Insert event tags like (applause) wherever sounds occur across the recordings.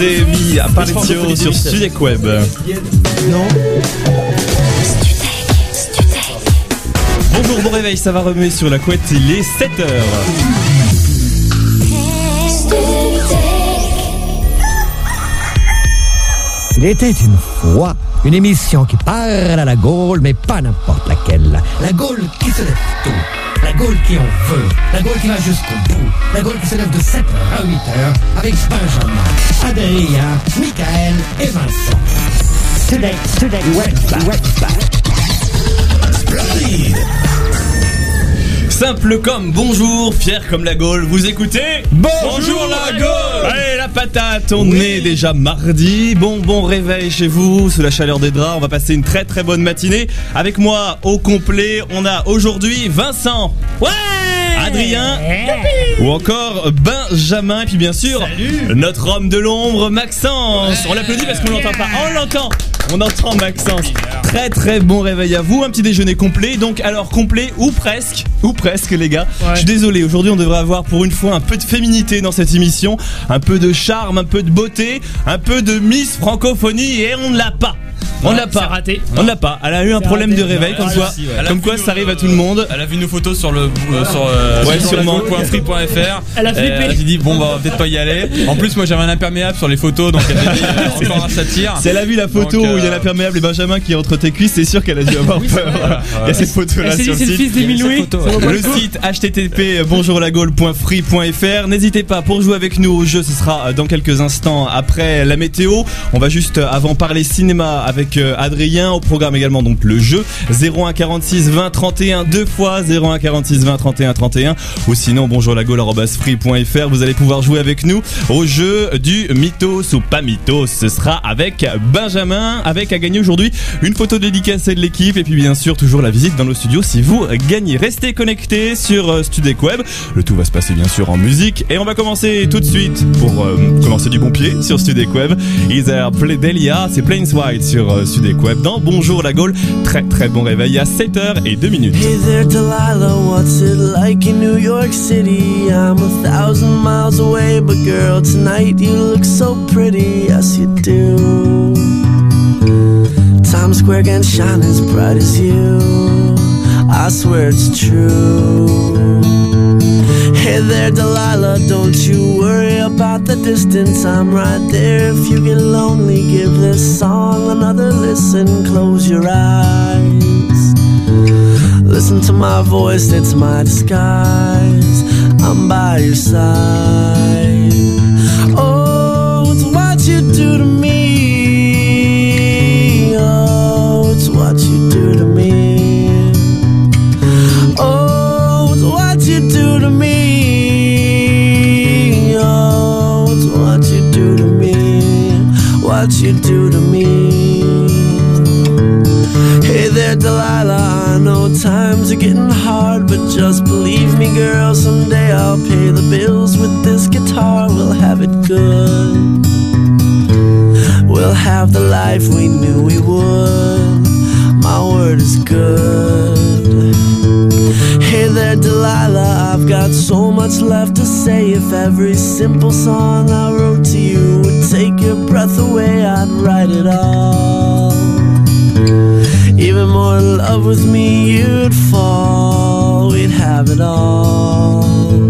c'est Mi Apparitio sur Studek Web. Non. Bonjour, bon réveil, ça va remuer sur la couette, il est 7h. Il était une fois une émission qui parle à la Gaule, mais pas n'importe laquelle. La Gaule qui se lève tôt. La Gaule qui en veut. La Gaule qui va jusqu'au bout. La Gaule qui se lève de 7h à 8h avec Benjamin, Adrien, Michael et Vincent. Today, today, web, web, Simple comme bonjour, fier comme la Gaule, vous écoutez Bonjour la Gaule. Allez la patate, on est déjà mardi, bon bon réveil chez vous, sous la chaleur des draps, on va passer une très très bonne matinée. Avec moi au complet, on a aujourd'hui Vincent. Ouais. Adrien. Ou encore Benjamin. Et puis bien sûr notre homme de l'ombre Maxence. On l'applaudit parce qu'on l'entend pas. On l'entend. On entend Maxence. Très très bon réveil à vous, un petit déjeuner complet. Donc alors complet ou presque, ou presque les gars. Je suis désolé, aujourd'hui on devrait avoir pour une fois un peu de féminité dans cette émission, un peu de charme, un peu de beauté, un peu de Miss Francophonie et on ne l'a pas. On l'a pas. raté. On l'a pas. Elle a eu un problème de réveil, comme Ouais, quoi, aussi, ouais. A comme quoi ça arrive à tout le monde. Elle a vu nos photos sur le euh, sur euh, Ouais, sur sûrement. .free.fr. Elle a flippé. Elle s'est dit bon bah on va peut-être pas y aller. En plus moi j'avais un imperméable sur les photos donc elle s'est dit euh, (laughs) encore un satire. Si elle a vu la photo Donc, euh, où il y a l'imperméable et Benjamin qui est entre tes cuisses, c'est sûr qu'elle a dû avoir peur. (laughs) Il y a cette photo là sur le c'est le site. Le site http bonjourlagaule.free.fr. N'hésitez pas pour jouer avec nous au jeu, ce sera euh, dans quelques instants après la météo. On va juste euh, avant parler cinéma avec euh, Adrien. Au programme également donc le jeu 01 46 20 31 deux fois 01 46 20 31 31 ou sinon bonjourlagaule.free.fr. Vous allez pouvoir jouer avec nous au jeu du mythos ou pas mythos. Ce sera avec Benjamin avec à gagner aujourd'hui une photo dédicacée de l'équipe et puis bien sûr toujours la visite dans nos studios si vous gagnez. Restez connectés sur euh, Studek Web. Le tout va se passer bien sûr en musique et on va commencer tout de suite pour euh, commencer du bon pied sur Studek Web. Play Delia, c'est Plains White sur euh, Web dans Bonjour la Gaule. Très très bon réveil à 7h et 2 minutes. Delilah, what's it like in New York City? I'm a thousand miles away, but girl, tonight you look so pretty, yes you do. Times Square can shine as bright as you, I swear it's true. Hey there, Delilah, don't you worry about the distance, I'm right there. If you get lonely, give this song another listen, close your eyes. Listen to my voice, it's my disguise. I'm by your side. Oh, it's what you do to me. What you do to me. Hey there, Delilah. I know times are getting hard, but just believe me, girl. Someday I'll pay the bills with this guitar. We'll have it good. We'll have the life we knew we would. My word is good. Hey there, Delilah. I've got so much left to say. If every simple song I wrote to you would take breath away, I'd write it all. Even more in love with me, you'd fall. We'd have it all.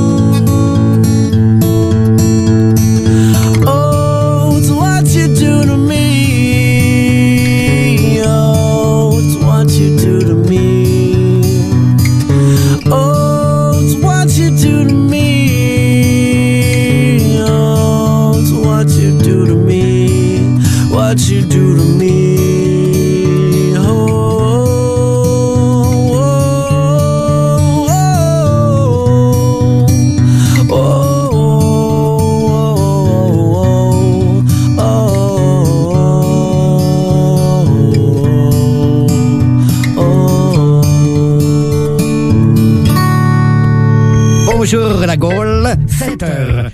La Gaule, 7h,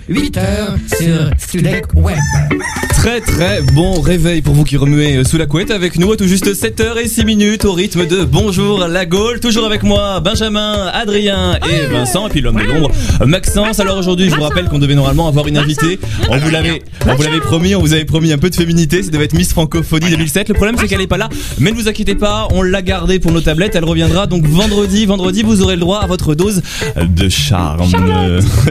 8h sur Studek Web. Très très bon réveil pour vous qui remuez sous la couette avec nous à tout juste 7h06 minutes au rythme de Bonjour la Gaule. Toujours avec moi Benjamin, Adrien et Vincent et puis l'homme de l'ombre Maxence. Alors aujourd'hui je vous rappelle qu'on devait normalement avoir une invitée. On vous l'avait on vous l'avait promis, on vous avait promis un peu de féminité. Ça devait être Miss Francophonie 2007. Le problème c'est qu'elle est pas là. Mais ne vous inquiétez pas, on l'a gardée pour nos tablettes. Elle reviendra donc vendredi. Vendredi vous aurez le droit à votre dose de charme. (laughs)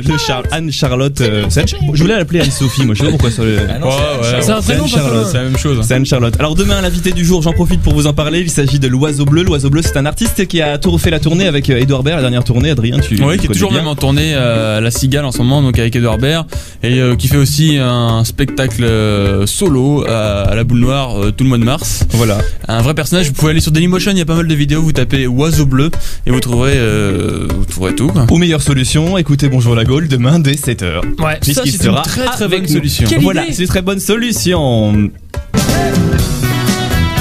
De Char- Anne-Charlotte. Euh, Je voulais l'appeler Anne-Sophie. Moi je sais pas pourquoi ça le... Ouais, ouais. C'est un prénom, pas C'est la même chose. C'est Anne-Charlotte. Alors demain, l'invité du jour, j'en profite pour vous en parler. Il s'agit de l'Oiseau Bleu. L'Oiseau Bleu, c'est un artiste qui a tout refait la tournée avec euh, Edouard Baird, la dernière tournée. Adrien, tu Oui, tu qui est connais toujours bien. même en tournée euh, à La Cigale en ce moment, donc avec Edouard Baird, et euh, qui fait aussi un spectacle euh, solo à, à la boule noire euh, tout le mois de mars. Voilà. Un vrai personnage, vous pouvez aller sur Dailymotion, il y a pas mal de vidéos, vous tapez Oiseau Bleu et vous trouverez, euh, vous trouverez tout. Quoi. Aux meilleures solutions, écoutez Bonjour la Gaule demain dès 7h. Ouais. Puisqu'il c'est sera une très, très avec bonne solution. Voilà, c'est une très bonne solution.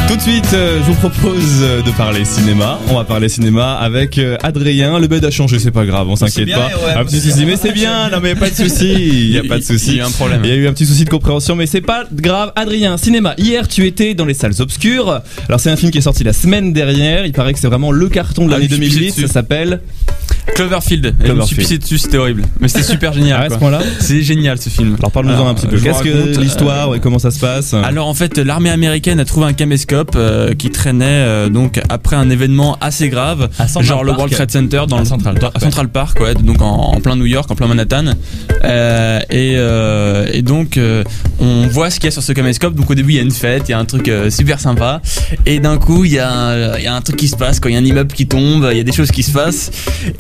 Tout de suite, euh, je vous propose euh, de parler cinéma. On va parler cinéma avec euh, Adrien. Le bed a changé, c'est pas grave, on s'inquiète pas. ouais, un petit souci, mais c'est bien. Non, mais pas de souci. Il y a pas de souci. Il y a un problème. Il y a eu un petit souci de compréhension, mais c'est pas grave. Adrien, cinéma. Hier, tu étais dans les salles obscures. Alors, c'est un film qui est sorti la semaine dernière. Il paraît que c'est vraiment le carton de Ah, l'année pissé 2008. Ça s'appelle. Cloverfield. Et je me suis pissé dessus, c'était horrible. Mais c'était super génial. Ah, à ce quoi. point-là C'est génial ce film. Alors, parle-nous-en Alors, un petit peu. Qu'est-ce que l'histoire et comment ça se passe Alors en fait, l'armée américaine a trouvé un caméscope euh, qui traînait euh, donc après un événement assez grave, À Central genre le Park. World Trade Center dans À le Central Park, à Central Park, ouais, donc en, en plein New York, en plein Manhattan. Euh, et, euh, et donc euh, on voit ce qu'il y a sur ce caméscope. Donc au début il y a une fête, il y a un truc euh, super sympa, et d'un coup il y a un- il y a un truc qui se passe quand il y a un immeuble qui tombe, il y a des choses qui se passent,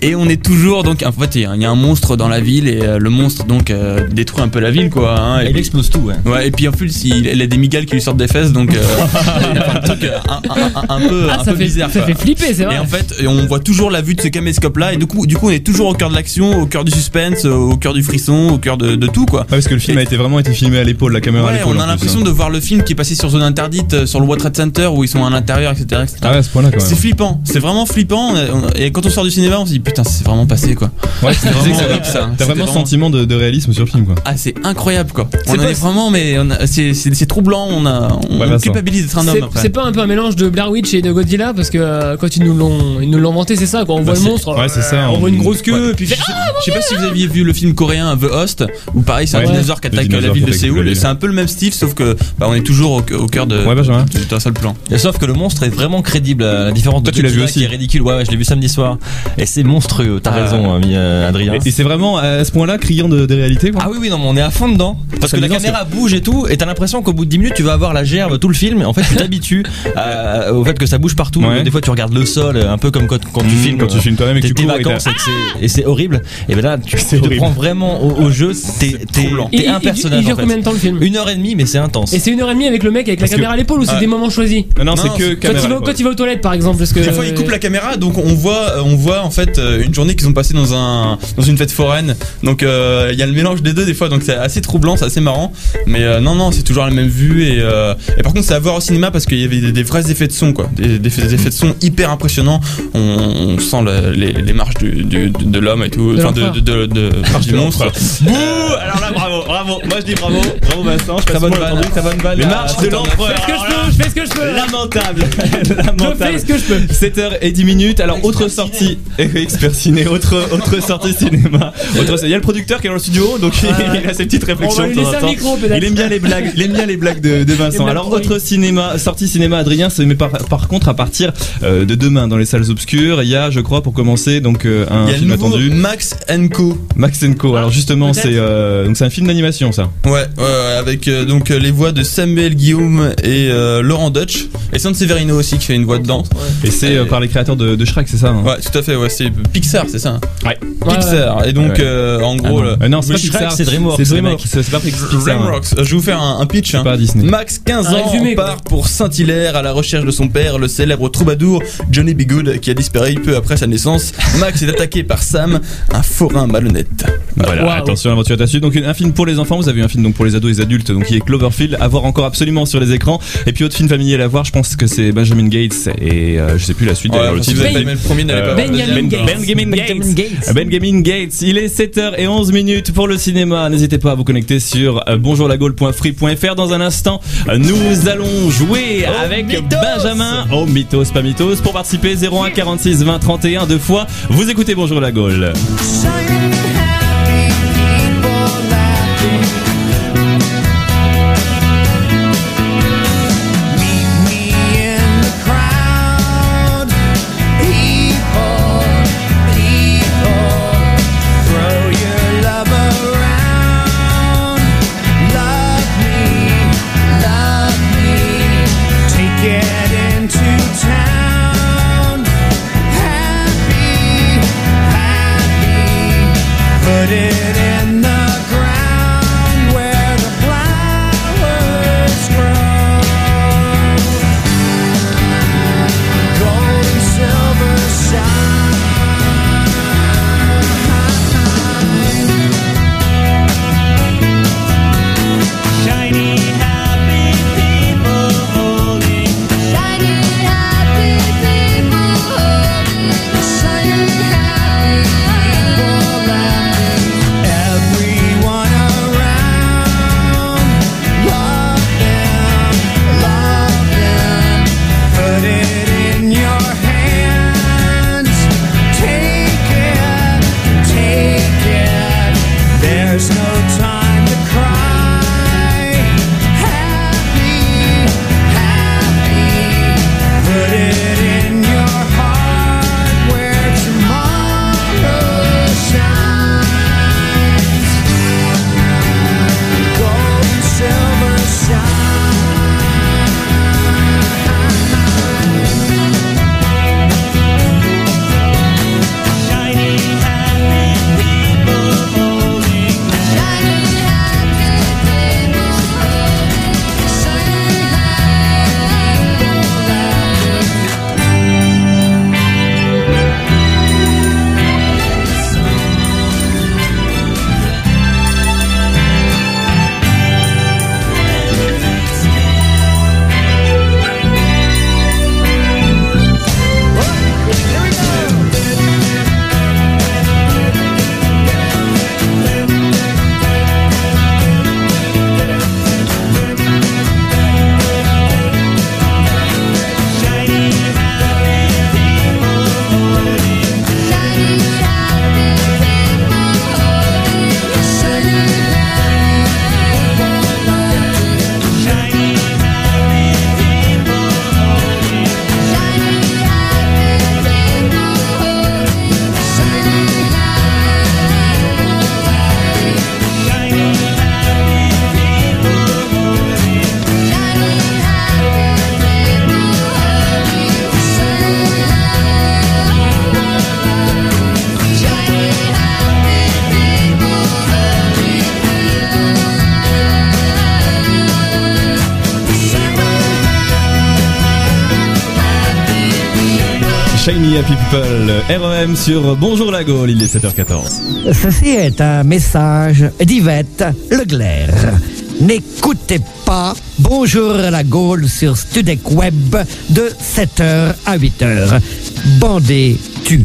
et on est toujours donc en fait il y a- il y a un monstre dans la ville et euh, le monstre donc euh, détruit un peu la ville quoi. hein, et Il puis- explose tout, ouais. Ouais, et puis en plus, il, il a des migales qui lui sortent des fesses, donc euh, (laughs) un truc un, un- un- un peu, Ah, un ça peu fait, bizarre. ça quoi. fait flipper, c'est vrai. Et en fait, on voit toujours la vue de ce caméscope là, et du coup, du coup, on est toujours au cœur de l'action, au cœur du suspense, au cœur du frisson, au cœur de, de tout quoi. Ouais, parce que le film Et- a été vraiment été filmé à l'épaule, la caméra Ouais, on a l'impression hein. de voir le film qui est passé sur zone interdite, sur le World Trade Center où ils sont à l'intérieur, etc. etc. Ah ouais, ce. C'est flippant, c'est vraiment flippant. Et quand on sort du cinéma, on se dit putain, c'est vraiment passé quoi. Ouais, c'est vraiment ça. T'as vraiment sentiment de, de réalisme sur le film, quoi. Ah, c'est incroyable quoi. On C'est en pas- est vraiment, mais c'est troublant. On a, on, Ouais, on culpabilise d'être un homme. C'est pas un peu un mélange de Blair Witch et de Godzilla? Parce que euh, quand ils nous l'ont ils nous l'ont inventé c'est ça quoi on voit le monstre ouais, c'est ça, on on- voit une grosse queue puis Je sais- je sais pas si vous aviez vu le film coréen The Host, où pareil c'est un dinosaure qui attaque la ville de Séoul. Et c'est un peu le même style, sauf que bah, on est toujours au, cœur de Ouais, Benjamin. de- d'un seul plan. Sauf que le monstre est vraiment crédible, à la différence de Toi, tu l'as vu Godzilla aussi. qui est ridicule. Ouais, ouais, je l'ai vu samedi soir. Et c'est monstrueux, t'as Ah. raison, ami, euh, Adrien. Et, c'est vraiment à ce point-là criant de, de réalité, quoi. Ah oui, oui, non, mais on est à fond dedans. Parce que la caméra bouge et tout, et t'as l'impression qu'au bout de 10 minutes, tu vas avoir la gerbe tout le film. Et en fait, tu t'habitues à- au fait que ça bouge partout. Ouais. Des fois, tu regardes le sol, un peu comme quand, quand tu Mmh, filmes. quand tu filmes toi-même et que tu cours et vacances et que c'est- horrible. Et ben là, tu, (laughs) tu te prends vraiment au, au jeu. T'es il- un il- personnage. il dure combien de temps le film Une heure et demie, mais c'est intense. et c'est une heure et demie avec le mec avec la caméra à l'épaule ou c'est Ah. des moments choisis Non, c'est que quand il, va, il aux toilettes par exemple parce que Des fois, ils coupent la caméra, donc on voit, on voit en fait euh, une journée qu'ils ont passée dans un, dans une fête foraine. Donc euh, il y a le mélange des deux des fois, donc c'est assez troublant, c'est assez marrant. Mais euh, non, non, c'est toujours la même vue et, euh, et par contre c'est à voir au cinéma parce qu'il y avait des, des vrais effets de son quoi, des, des, des effets de son hyper impressionnants. On, on sent le- les, les marches du, du- de, de l'homme et tout, De enfin de, de, de, de- marche du monstre. Bouh Alors là, bravo, bravo. Moi, je dis bravo. Bravo, Vincent. Je Très bonne très bonne vanne. Les marches de l'empereur. je fais ce que je peux je fais ce que je peux Lamentable. je fais ce que je peux 7h10 minutes. Alors, autre sortie. (laughs) Ciné, autre, autre sortie cinéma. Autre, il y a le producteur qui est dans le studio, donc il a ses petites réflexions. On va lui de temps laisser en un temps. micro, peut-être. Il aime bien les blagues, il aime bien les blagues de, de Vincent. Alors autre cinéma, sortie cinéma, Adrien, c'est mais par, par contre à partir euh, de demain dans les salles obscures, il y a, je crois, pour commencer, donc euh, un Il y a le film attendu, Max Co. Max Co. Alors justement, c'est euh, donc c'est un film d'animation, ça. Ouais, ouais, ouais, avec euh, donc les voix de Samuel Guillaume et euh, Laurent Dutch et Sanseverino aussi qui fait une voix dedans. Et c'est euh, par les créateurs de, de Shrek, c'est ça hein Ouais, tout à fait, ouais, c'est Pixar, c'est ça. hein Ouais. Pixar. Et donc Ouais. euh, en Ah gros, non. Euh, non, c'est pas Pixar, c'est DreamWorks, C'est DreamWorks, c'est pas Pixar. DreamWorks. Je vais vous faire un, un pitch. C'est hein. pas Disney. Max, 15 Un ans, résumé, quoi. part pour Saint-Hilaire à la recherche de son père, le célèbre troubadour Johnny B. Good, qui a disparu peu après sa naissance. Max est attaqué par Sam, un forain malhonnête. Voilà, Waouh. attention, l'aventure est à suivre. Donc un film pour les enfants, vous avez un film donc pour les ados et les adultes, donc qui est Cloverfield, à voir encore absolument sur les écrans. Et puis autre film familial à voir, je pense que c'est Benjamin Gates et euh, je sais plus la suite Ouais, si vous avez le premier, n'allez pas Euh, Benjamin. Gates. Benjamin Gates. Benjamin il est 7h11 minutes pour le cinéma. N'hésitez pas à vous connecter sur euh, bonjourlagaule.free.fr. Dans un instant, euh, nous allons jouer avec Benjamin. Oh, mythos, pas mythos. Pour participer, 01 46 20 31 deux fois. Vous écoutez Bonjour la Gaule. Sur Bonjour la Gaule, il est 7h14. Ceci est un message d'Yvette Leclerc. N'écoutez pas Bonjour la Gaule sur Studec Web de 7h à 8h. Bandez tu.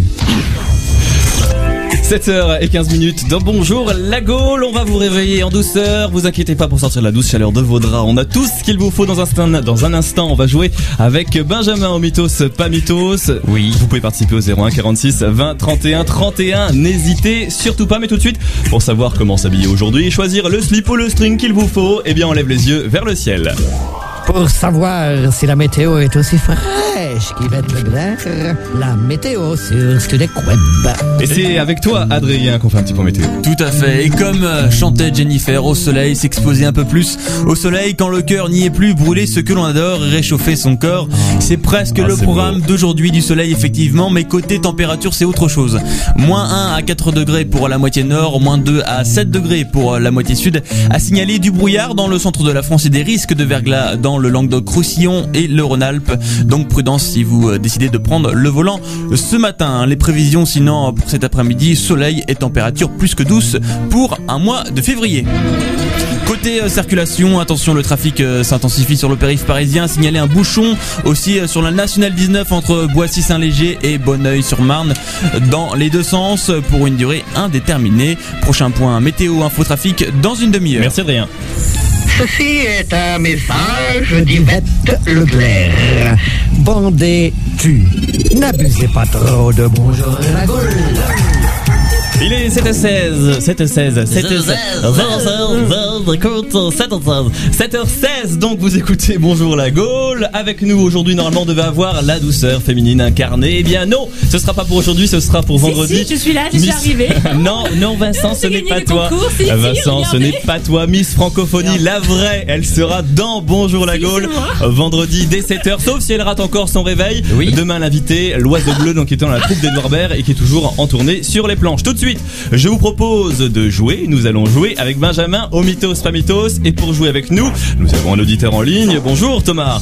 7h15 minutes dans Bonjour la Gaule, on va vous réveiller en douceur, vous inquiétez pas pour sortir de la douce chaleur de vos draps, on a tout ce qu'il vous faut dans un, instant, dans un instant, on va jouer avec Benjamin au Mythos, pas Mythos. Oui. Vous pouvez participer au 01 46 20 31 31, n'hésitez surtout pas, mais tout de suite, pour savoir comment s'habiller aujourd'hui et choisir le slip ou le string qu'il vous faut, eh bien on lève les yeux vers le ciel. Pour savoir si la météo est aussi fraîche qu'Yvette Leclerc, la météo sur Studec Web. Et c'est avec toi Adrien qu'on fait un petit point météo. Tout à fait. Et comme euh, chantait Jennifer, au soleil, s'exposer un peu plus. Au soleil, quand le cœur n'y est plus, brûler ce que l'on adore, réchauffer son corps. C'est presque Ah, le programme d'aujourd'hui du soleil, effectivement. Mais côté température, c'est autre chose. Moins 1 à 4 degrés pour la moitié nord, moins 2 à 7 degrés pour la moitié sud. À signaler du brouillard dans le centre de la France et des risques de verglas dans le Languedoc-Roussillon et le Rhône-Alpes. Donc prudence si vous euh, décidez de prendre le volant ce matin. Les prévisions sinon pour cet après-midi, soleil et température plus que douce pour un mois de février. Côté euh, circulation, attention, le trafic euh, s'intensifie sur le périph' parisien. Signalé un bouchon aussi sur la nationale 19 entre Boissy-Saint-Léger et Bonneuil-sur-Marne dans les deux sens pour une durée indéterminée. Prochain point météo info trafic dans une demi-heure. Merci Adrien. Ceci est un message d'Yvette Leclerc. Bandez tu. N'abusez pas trop de bonjour la Gaule. Il est 7h16, 7h16, 7h16, 7h16, 7h16, donc vous écoutez Bonjour la Gaule. Avec nous aujourd'hui, normalement, on devait avoir la douceur féminine incarnée. Eh bien non, ce sera pas pour aujourd'hui, ce sera pour vendredi. Si, si, je suis là, je suis Miss- arrivée. (laughs) non, non, Vincent, ce n'est pas toi. concours, si, si, Vincent, ce n'est pas toi. Miss Francophonie, la vraie, elle sera dans Bonjour la Gaule vendredi dès 7h, sauf si elle rate encore son réveil. Oui. Demain, l'invité, l'oiseau bleu, donc qui est dans la troupe d'Edouard Baird et qui est toujours en tournée sur les planches. Tout de suite, je vous propose de jouer. Nous allons jouer avec Benjamin au Mythos pas Mythos. Et pour jouer avec nous, nous avons un auditeur en ligne. Bonjour Thomas.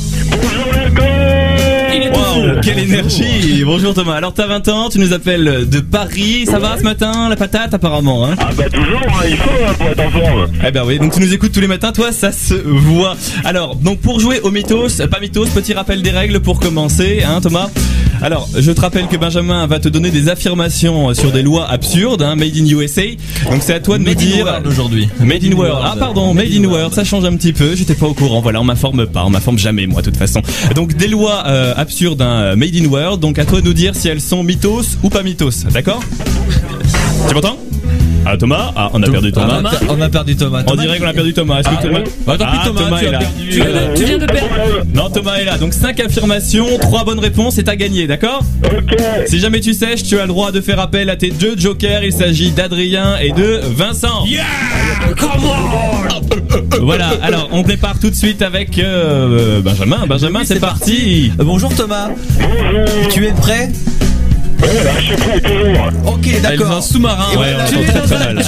Est tout Wow, quelle énergie Bonjour Thomas. Alors t'as 20 ans, tu nous appelles de Paris. Ça va ce matin La patate apparemment hein Ah bah toujours, hein, il faut hein, pour être en forme. Eh ben oui, donc tu nous écoutes tous les matins, toi, ça se voit. Alors, donc pour jouer au mythos, pas mythos, petit rappel des règles pour commencer, hein Thomas alors, je te rappelle que Benjamin va te donner des affirmations sur des lois absurdes, hein, made in USA. Donc c'est à toi de nous Made in dire. World aujourd'hui. Made in World. Ah pardon, Made in World, ça change un petit peu. J'étais pas au courant. Voilà, on m'informe pas, on m'informe jamais moi, de toute façon. Donc des lois euh, absurdes, hein, Made in World. Donc à toi de nous dire si elles sont mythos ou pas mythos. D'accord? Tu m'entends? Ah Thomas, ah on a perdu Thomas. On a, on a perdu Thomas. On dirait qu'on a perdu Thomas. Est-ce que Thomas Bah, tant pis, Ah, Thomas, tu est là. perdu. Tu viens, de, tu viens de perdre. Non, Thomas est là. Donc 5 affirmations, 3 bonnes réponses et t'as gagné, d'accord Ok. Si jamais tu sèches, tu as le droit de faire appel à tes deux jokers. Il s'agit d'Adrien et de Vincent. Voilà, alors on départ tout de suite avec euh, Benjamin. Benjamin, Oui, c'est parti. Euh, Bonjour Thomas. Bonjour. Tu es prêt? Ouais, là, je suis prêt toujours. Ok, d'accord. un sous-marin. Ouais, on entend très, très mal.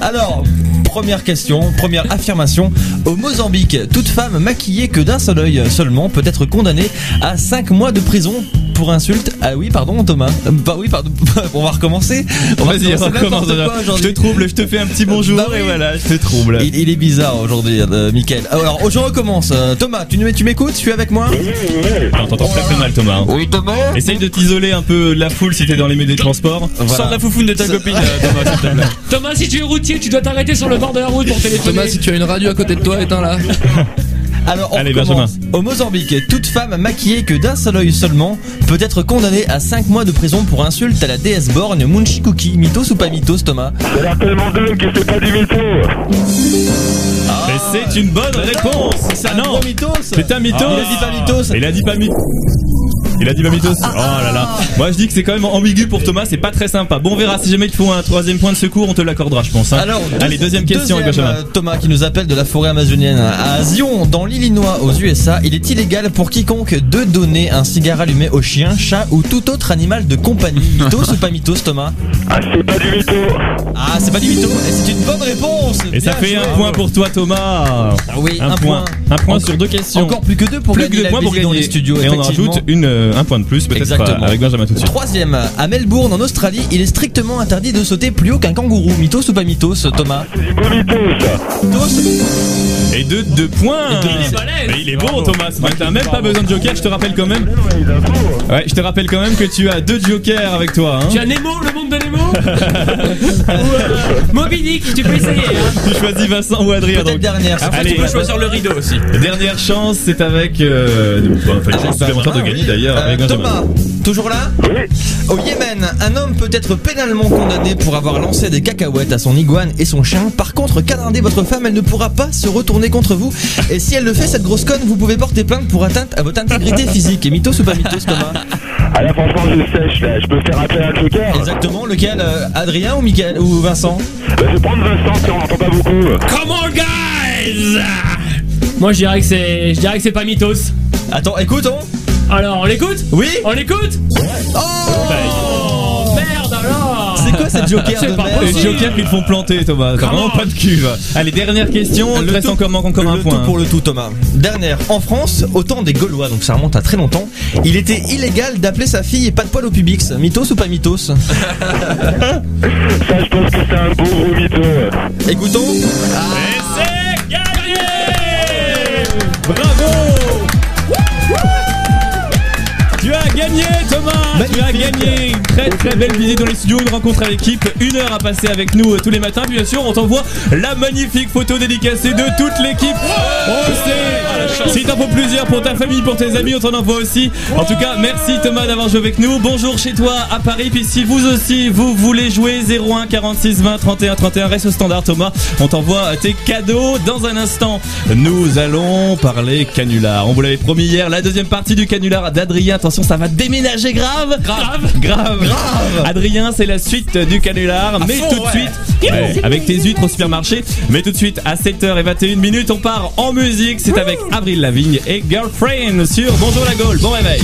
Alors, première question, première affirmation. Au Mozambique, toute femme maquillée que d'un seul œil seulement peut être condamnée à 5 mois de prison pour insulte. Ah oui, pardon Thomas. Euh, Bah oui, pardon. (laughs) On va recommencer. On va Vas-y, recommencer recommence. Je te trouble, je te fais un petit bonjour Bah oui. et voilà, je te trouble. Il, il est bizarre aujourd'hui, euh. Alors, je recommence. Euh, Thomas, tu, tu m'écoutes? Tu es avec moi? Oui, oui. Non, T'entends très très mal, Thomas. Oui, Thomas. Essaye de t'isoler un peu de la foule si t'es dans les milieux des transports. Sors de la foufoune de ta copine, euh, Thomas, s'il te plaît. (laughs) Thomas, si tu es routier, tu dois t'arrêter sur le bord de la route pour téléphoner. Thomas, si tu as une radio à côté de toi, éteins-la. (laughs) Alors, on Allez, recommence. Au Mozambique, toute femme maquillée que d'un seul œil seulement peut être condamnée à 5 mois de prison pour insulte à la déesse borgne Munchikuki. Mythos ou pas mythos, Thomas Ça a l'air tellement dingue que c'est pas du mytho. Et c'est une bonne réponse. C'est Ah un non, gros mythos c'est un mythos. Il a dit pas mythos Il a dit pas mythos. Il a dit pas mythos. Oh là là. Moi je dis que c'est quand même ambigu pour Thomas, c'est pas très sympa. Bon, on verra si jamais il te faut un troisième point de secours, on te l'accordera, je pense. hein. Alors, Allez, deuxième question deuxième, Benjamin. euh, Thomas qui nous appelle de la forêt amazonienne à Zion, dans l'Illinois, aux USA. Il est illégal pour quiconque de donner un cigare allumé au chien, chat ou tout autre animal de compagnie. Mythos ou pas mythos, Thomas Ah, c'est pas du mytho. Ah, c'est pas du mytho. Et c'est une bonne réponse. Et ça Bien fait joué. un point pour toi, Thomas. Ah oui, Un, point. Un point sur deux questions. Encore plus que deux pour plus gagner que deux la points pour visite dans gagner. les studios. Et on effectivement. rajoute une, euh, un point de plus, peut-être Exactement. pas, avec Benjamin tout de suite. Troisième, à Melbourne en Australie, il est strictement interdit de sauter plus haut qu'un kangourou. Mythos ou pas mythos, Thomas C'est du. Mythos Et deux, deux points. Il est balèze. Mais il est bon Thomas. T'as même pas besoin de joker. Je te rappelle quand même. Ouais, je te rappelle quand même que tu as deux jokers avec toi. Hein. Tu as Nemo, le monde de Nemo (laughs) Ou euh, Moby Dick, tu peux essayer. Hein. Tu choisis Vincent ou Adrien. Peut-être dernière. Après, Allez. tu peux choisir le rideau aussi. Dernière chance, c'est avec. Euh, bon, enfin, de gagner oui. d'ailleurs. Euh. Thomas, toujours là Oui. Au Yémen, un homme peut être pénalement condamné pour avoir lancé des cacahuètes à son iguane et son chien. Par contre, canarder votre femme, elle ne pourra pas se retourner contre vous. Et si elle le fait, cette grosse conne, vous pouvez porter plainte pour atteinte à votre intégrité (laughs) physique. Et mythos ou pas mythos, Thomas Ah là, franchement, je sèche, là. Je peux faire appeler un joker. Exactement, lequel euh, Adrien ou Michael ou Vincent Bah, je vais prendre Vincent, si on n'entend pas beaucoup. Come on, guys Moi, je dirais que c'est, je dirais que c'est pas mythos. Attends, écoute, on Alors, on l'écoute? Oui On l'écoute? Oh Oh Merde alors C'est quoi cette joker C'est de merde? Les jokers qui te font planter, Thomas. T'as vraiment pas de cuve. Allez, dernière question. Le reste tout- encore, manque encore un le point. tout pour le tout, Thomas. Dernière. En France, au temps des Gaulois, donc ça remonte à très longtemps, il était illégal d'appeler sa fille pas de poil au pubix. Mythos ou pas mythos? (laughs) Ça, je pense que c'est un beau gros mytho. Écoutons. Et c'est gagné Bravo gagné Thomas Tu as gagné une très très belle visite dans les studios, une rencontre à l'équipe, une heure à passer avec nous euh, tous les matins. Puis bien sûr, on t'envoie la magnifique photo dédicacée de toute l'équipe. On sait Si t'en faut plusieurs pour ta famille, pour tes amis, on t'en envoie aussi. En tout cas, merci Thomas d'avoir joué avec nous. Bonjour chez toi à Paris. Puis si vous aussi vous voulez jouer 01 46 20 31 31, reste au standard Thomas. On t'envoie tes cadeaux dans un instant. Nous allons parler canular. On vous l'avait promis hier, la deuxième partie du canular d'Adrien. Attention, ça va déménager grave. Grave. Grave. Grave. Adrien, c'est la suite du canular. Mais fond, tout de ouais. suite, ouais, avec tes huîtres au supermarché. Mais tout de suite, à 7h21 minutes, on part en musique. C'est avec Avril Lavigne et Girlfriend sur Bonjour la Gaule. Bon réveil.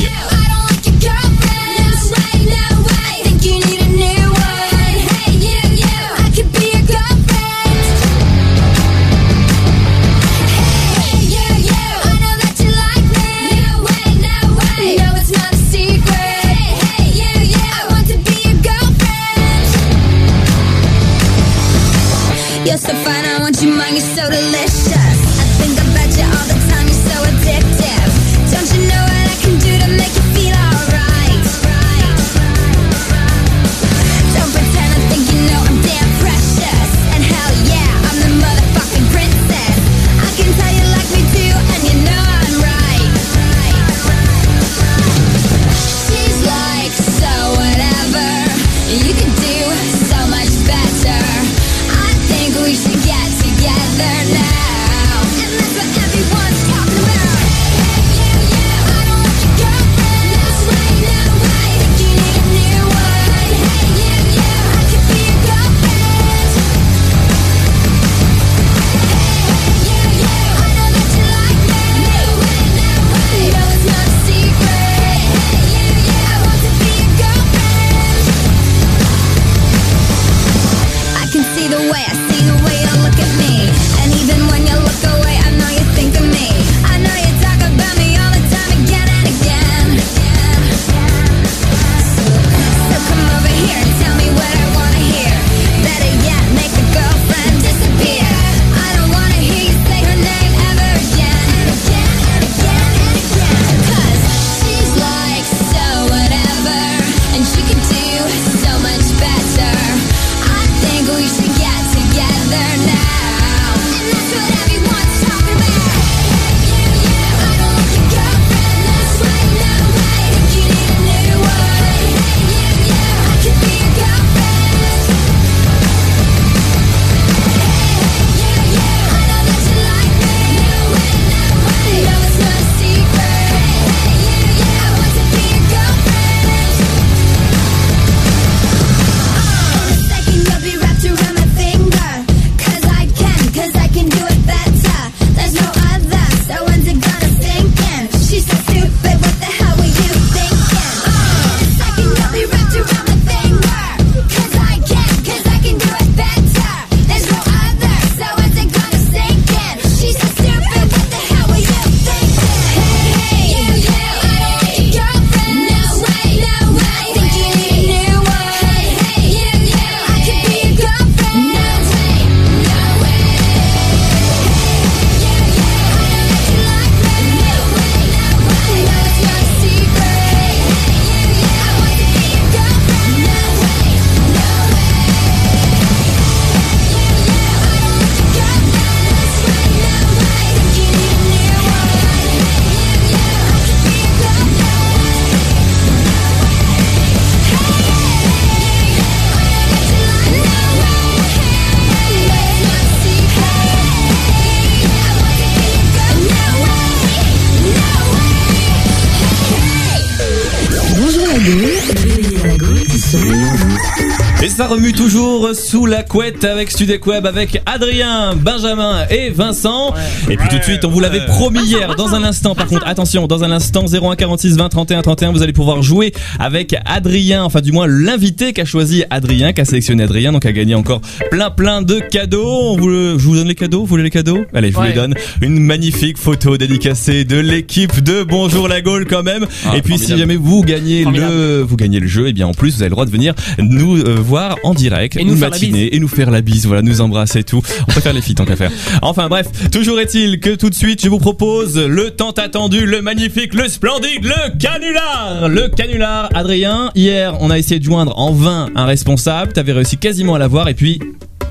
Toujours sous la couette avec Studec Web, avec Adrien, Benjamin et Vincent. Et puis tout de suite, on vous l'avait promis hier. Dans un instant, par contre, attention, dans un instant, 01 46 20 31 31, vous allez pouvoir jouer avec Adrien, enfin du moins l'invité qui a choisi Adrien, qui a sélectionné Adrien, donc a gagné encore plein plein de cadeaux. On vous le- je vous donne les cadeaux, vous voulez les cadeaux? Allez, je vous les donne. Une magnifique photo dédicacée de l'équipe de Bonjour la Gaule quand même. Ah, et puis si jamais vous gagnez le, vous gagnez le jeu, et bien en plus vous avez le droit de venir nous euh, voir en direct, Et nous une faire la matinée et nous faire la bise, voilà, nous embrasser et tout. On peut faire les filles tant qu'à faire. Enfin bref, toujours est-il que tout de suite je vous propose le tant attendu, le magnifique, le splendide, le canular, le canular. Adrien, hier on a essayé de joindre en vain un responsable, t'avais réussi quasiment à l'avoir et puis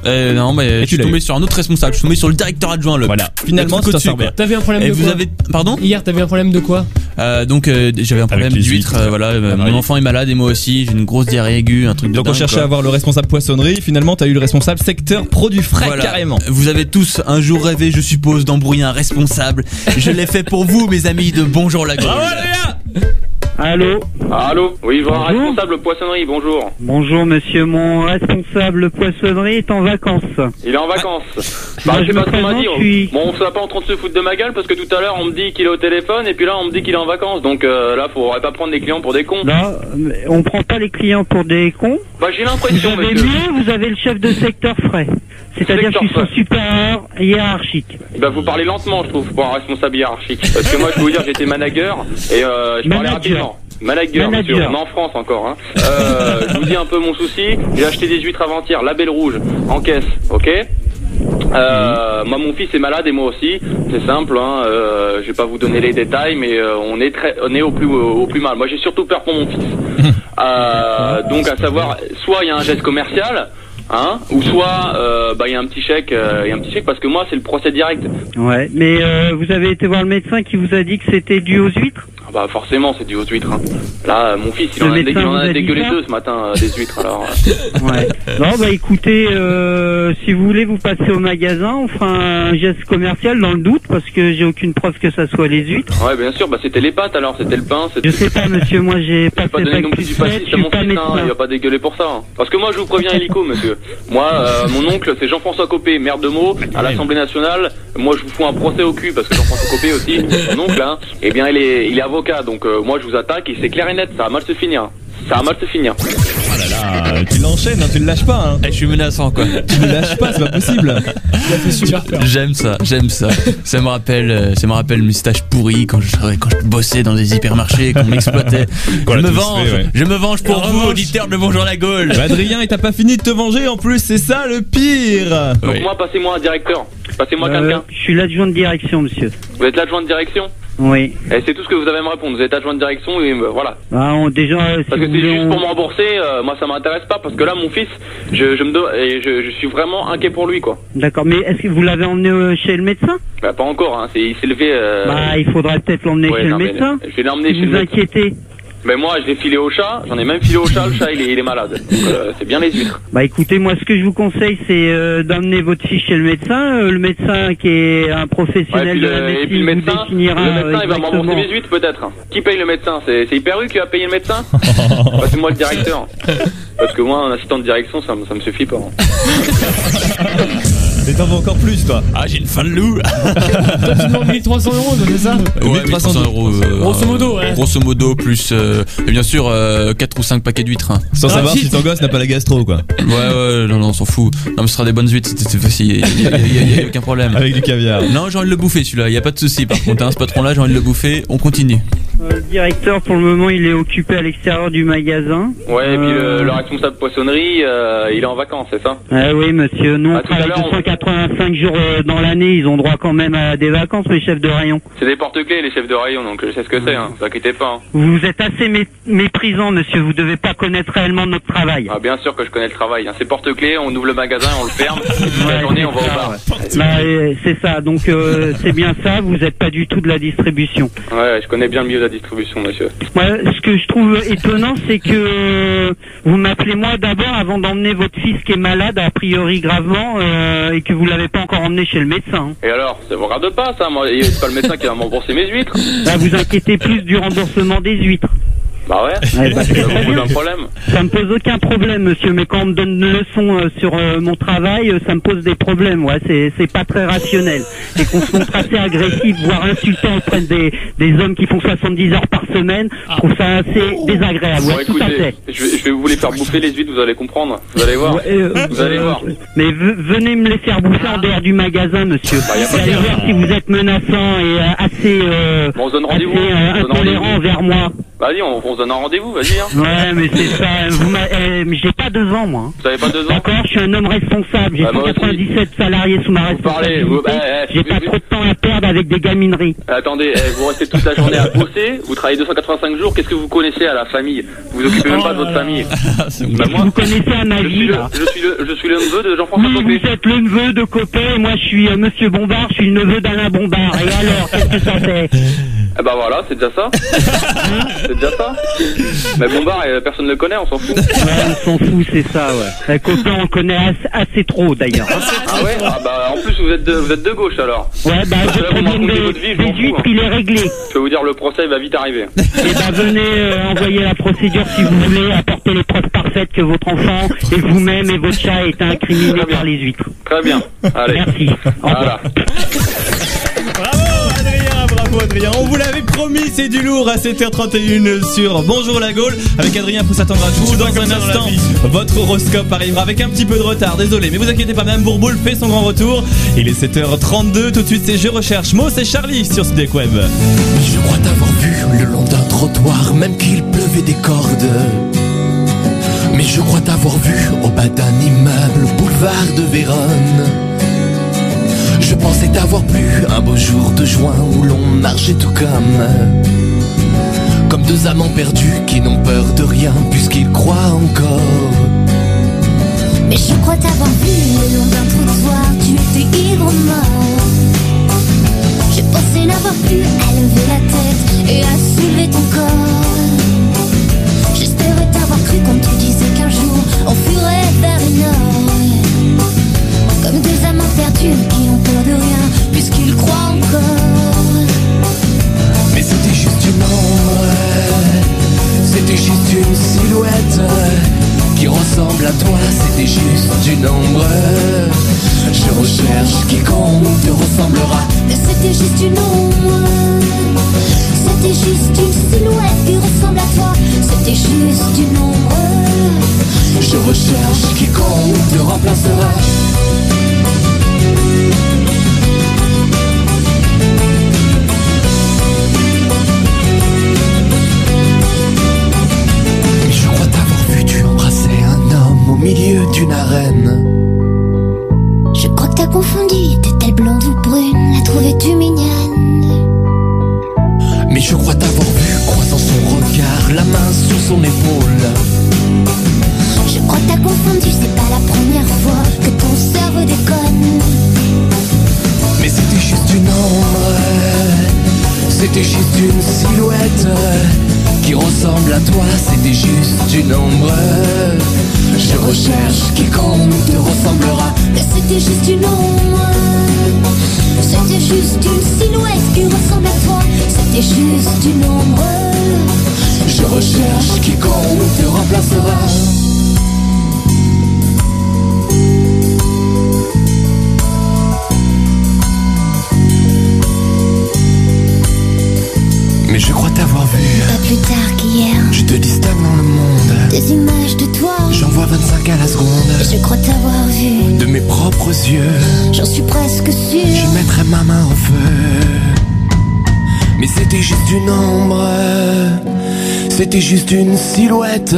Euh, non, mais je tu suis l'as tombé eu. sur un autre responsable. Je suis tombé sur le directeur adjoint. Le voilà, finalement au-dessus, bien. quoi. T'avais un problème Et de vous quoi avez, pardon Hier, t'avais un problème de quoi Euh, Donc euh, j'avais un problème les huîtres. euh, voilà, euh, Ah, mon enfant est malade et moi aussi. J'ai une grosse diarrhée aiguë, un truc de Donc on dingue, cherchait quoi. à avoir le responsable poissonnerie, finalement t'as eu le responsable secteur produits frais Voilà. carrément. Vous avez tous un jour rêvé, je suppose, d'embrouiller un responsable. Je l'ai fait pour vous, mes amis de Bonjour la Gaule. Allô Allô Oui, un Bonjour. responsable poissonnerie, bonjour. Bonjour monsieur, mon responsable poissonnerie est en vacances. Il est en vacances. Bah, Moi, je sais pas je suis- Bon, on soit pas en train de se foutre de ma gueule parce que tout à l'heure on me dit qu'il est au téléphone et puis là on me dit qu'il est en vacances. Donc euh, là, faudrait pas prendre les clients pour des cons. Là, on prend pas les clients pour des cons. Bah, j'ai Vous l'impression, avez monsieur. mieux, vous avez le chef de secteur frais. C'est-à-dire qu'ils sont supérieurs hiérarchiques. Bah, vous parlez lentement, je trouve, pour un responsable hiérarchique. Parce que moi, je peux vous dire, j'étais manager et euh, je parlais Manager. rapidement. Manager, Manager. monsieur, on est en France encore. Hein. Euh, je vous dis un peu mon souci. J'ai acheté des huîtres avant-hier, label rouge, en caisse, ok? Euh, moi mon fils est malade et moi aussi, c'est simple, hein, euh, je vais pas vous donner les détails, mais euh, on est très, on est au plus, au plus mal. Moi j'ai surtout peur pour mon fils. Donc à savoir, soit il y a un geste commercial, hein, ou soit euh, bah il y a un petit chèque, euh, il y a un petit chèque parce que moi c'est le procès direct. Ouais, mais euh, vous avez été voir le médecin qui vous a dit que c'était dû aux huîtres? Ah Bah forcément c'est dû aux huîtres. hein. Là mon fils il Le en a, médecin il en vous a a dit dégueulé ça? deux ce matin euh, des huîtres alors. euh. (laughs) Ouais. Non, bah écoutez, euh, si vous voulez, vous passez au magasin, on fera un geste commercial dans le doute parce que j'ai aucune preuve que ça soit les huîtres. Ouais bien sûr, bah c'était les pâtes alors, c'était le pain, c'était. Je sais pas, (laughs) monsieur, moi j'ai pas vais pas donner non plus du je à suis mon pas fils, hein, il médecin. va pas dégueuler pour ça. hein. Parce que moi je vous préviens hélico monsieur. Moi, euh, mon oncle c'est Jean-François Copé, maire de Meaux, à l'Assemblée nationale. Moi je vous fous un procès au cul parce que Jean-François Copé aussi, mon oncle, hein, eh bien il est, il est avocat, donc euh, moi je vous attaque et c'est clair et net, ça va mal se finir. Ça va mal se finir. Oh là là, tu l'enchaînes, hein, tu le lâches pas. Hein. Eh, je suis menaçant quoi. (laughs) Tu le lâches pas, c'est pas possible. Il a fait super peur. J'aime ça, j'aime ça. Ça me rappelle, euh, ça me rappelle mes stages pourris quand je, quand je bossais dans des hypermarchés, qu'on m'exploitait. (laughs) Je me venge, fait, ouais. je me venge pour vous, auditeurs de Bonjour la Gaule. Bah, Adrien, il t'a pas fini de te venger en plus, c'est ça le pire. Donc Oui. moi passez-moi un directeur, passez-moi Euh, quelqu'un. je suis l'adjoint de direction, monsieur. Vous êtes l'adjoint de direction? Oui. Et c'est tout ce que vous avez à me répondre. Vous êtes adjoint de direction et euh, voilà. Ah, on, déjà, euh, si Parce que c'est juste pour me rembourser, euh, moi ça m'intéresse pas parce que là mon fils, je, je me do- et je, je suis vraiment inquiet pour lui quoi. D'accord, mais est-ce que vous l'avez emmené euh, chez le médecin? Bah pas encore, hein. il s'est levé. Euh... Bah, il faudrait peut-être l'emmener ouais, chez non, le médecin. Je vais l'emmener Si chez le vous médecin. inquiétez. Mais moi je l'ai filé au chat, j'en ai même filé au chat, le chat il est, il est malade. Donc euh, c'est bien les huîtres. Bah écoutez, moi ce que je vous conseille c'est euh, d'emmener votre fille chez le médecin. Euh, le médecin qui est un Ouais, professionnel puis de la le, et médecine puis le vous médecin, définira le médecin euh, il va me rembourser mes huîtres peut-être. Qui paye le médecin? C'est, c'est Hyper U qui va payer le médecin? Bah, C'est moi le directeur. Parce que moi un assistant de direction ça, me- ça me suffit pas. hein. (laughs) Et t'en veux encore plus, toi. Ah, j'ai une fin de loup. (laughs) Toi, tu demandes 1300 euros, c'est ça Ouais, 1300 euros. euh, Grosso modo, ouais. Grosso modo, plus, euh, et bien sûr, 4 ou 5 paquets d'huîtres. hein. Sans savoir si ton gosse n'a pas la gastro, quoi. Ouais, ouais, non, non, on s'en fout. Non, mais ce sera des bonnes huîtres, c'est facile, y a, y a- y a- y a aucun problème. Avec du caviar. Non, j'ai envie de le bouffer celui-là, y a pas de souci. Par contre, hein, ce patron-là, j'ai envie de le bouffer. On continue. Euh, le directeur pour le moment il est occupé à l'extérieur du magasin. Ouais, et puis Euh, le, le responsable poissonnerie, euh, il est en vacances, c'est ça? Ah oui monsieur, nous on tout à travaille l'heure, on- 285 jours euh, dans l'année, ils ont droit quand même à des vacances mes chefs de rayon. C'est des porte-clés les chefs de rayon, donc je sais ce que c'est, hein. vous inquiétez pas. hein. Vous êtes assez mé- méprisant monsieur, vous devez pas connaître réellement notre travail. Ah, bien sûr que je connais le travail. Hein. C'est porte-clés, on ouvre le magasin, on le ferme, (laughs) et toute la journée on va au bar. ouais. Bah, euh, c'est ça, donc euh, c'est bien ça, vous n'êtes pas du tout de la distribution. Ouais, je connais bien le milieu de la distribution, monsieur. Moi, ce que je trouve étonnant, c'est que vous m'appelez moi d'abord avant d'emmener votre fils qui est malade, a priori gravement, euh, et que vous l'avez pas encore emmené chez le médecin. Et alors, ça vous regarde pas ça moi, C'est pas le médecin qui va m'embourser mes huîtres Là, (laughs) vous inquiétez plus du remboursement des huîtres. Bah ouais, bah, ça vous pose un problème. Ça me pose aucun problème, monsieur, mais quand on me donne une leçon euh, sur euh, mon travail, euh, ça me pose des problèmes. Ouais, c'est c'est pas très rationnel. Et qu'on se montre assez agressif, voire insultant auprès des, des hommes qui font 70 heures par semaine, je trouve ça assez désagréable. Ouais, tout à fait. je vais, je vais vous les faire bouffer les huîtres, vous allez comprendre. Vous allez voir. Ouais, Vous allez voir. Mais ve- venez me les faire bouffer en dehors du magasin, monsieur. Bah, y a pas Vous allez de- voir si vous êtes menaçant et assez, Bon, on se donne assez rendez-vous. on se donne intolérant envers moi. Vas-y, on, on se donne un rendez-vous, vas-y. Hein. (laughs) Ouais, mais c'est ça. Euh, j'ai pas deux ans, moi. Vous avez pas deux ans D'accord, je suis un homme responsable. J'ai Bah, moi aussi. 197 salariés sous ma Vous parlez, responsabilité. vous- bah, eh, J'ai pas vous- trop de temps à perdre avec des gamineries. Attendez, eh, vous restez toute la journée à bosser, vous travaillez 285 jours, qu'est-ce que vous connaissez à la famille? Vous vous occupez même pas de votre famille. Bah, moi, Vous connaissez à ma je vie, suis, le, là. je, suis le, je suis le neveu de Jean-François Oui, Copé. vous êtes le neveu de Copé, moi je suis euh, Monsieur Bombard, je suis le neveu d'Alain Bombard. Et alors, qu'est-ce que ça fait? Eh bah voilà, c'est déjà ça. (laughs) c'est déjà ça. Mais Bombard, eh, personne ne le connaît, on s'en fout. Ouais, on s'en fout, c'est ça, ouais. Euh, Copé, on le connaît assez, assez trop, d'ailleurs. Ah ouais Ah bah en plus vous êtes de, vous êtes de gauche alors. Ouais, bah, le là, vous vie, je hein. il est réglé. Je peux vous dire, le procès il va vite arriver. Et bah, venez euh, envoyer la procédure si vous voulez, apporter les preuves parfaites que votre enfant et vous-même et votre chat est incriminé par les huîtres. Très bien. Allez. Merci. Au revoir. Voilà. Adrien. On vous l'avait promis, c'est du lourd à 7h31 sur Bonjour la Gaule. Avec Adrien, faut s'attendre à tout. Dans un instant, votre horoscope arrivera avec un petit peu de retard. Désolé, mais vous inquiétez pas, Madame Bourboule fait son grand retour. Il est 7h32. Tout de suite, c'est Je recherche. Mo, c'est Charlie sur Sudek Web. Je crois t'avoir vu le long d'un trottoir, même qu'il pleuvait des cordes. Mais je crois t'avoir vu au bas d'un immeuble, boulevard de Vérone. Je pensais t'avoir plu un beau jour de juin où l'on marchait tout comme. Comme deux amants perdus qui n'ont peur de rien puisqu'ils croient encore. Mais je crois t'avoir vu le long d'un trottoir, tu étais ivre mort. Je pensais n'avoir plus à lever la tête et à soulever ton corps. J'espérais t'avoir cru quand tu disais qu'un jour on fuirait vers le nord. Comme deux amants perdus qui n'ont peur de rien puisqu'ils croient encore. Mais c'était juste une ombre, c'était juste une silhouette qui ressemble à toi, c'était juste une ombre. Je recherche quiconque te ressemblera. Mais c'était juste une ombre. C'était juste une silhouette qui ressemble à toi. C'était juste une ombre. Je recherche quiconque te remplacera. Mais je crois t'avoir vu, tu embrassais un homme au milieu d'une arène. Je crois que t'as confondu, était-elle blonde ou brune La trouvais-tu mignonne? Mais je crois t'avoir vu, croisant son regard, la main sur son épaule. Je crois t'as confondu, c'est pas la première fois que ton cerveau déconne. Mais c'était juste une ombre, c'était juste une silhouette qui ressemble à toi, c'était juste une ombre. Je recherche quiconque te ressemblera. Mais c'était juste une ombre. Juste une ombre. Je recherche quiconque te remplacera. Mais je crois t'avoir vu. Pas plus tard qu'hier, Je te distingue dans le monde. des images de toi. J'en vois 25 à la seconde. Je crois t'avoir vu, De mes propres yeux. j'en suis presque Je sûre. mettrai ma main au feu. C'était juste une ombre. C'était juste une silhouette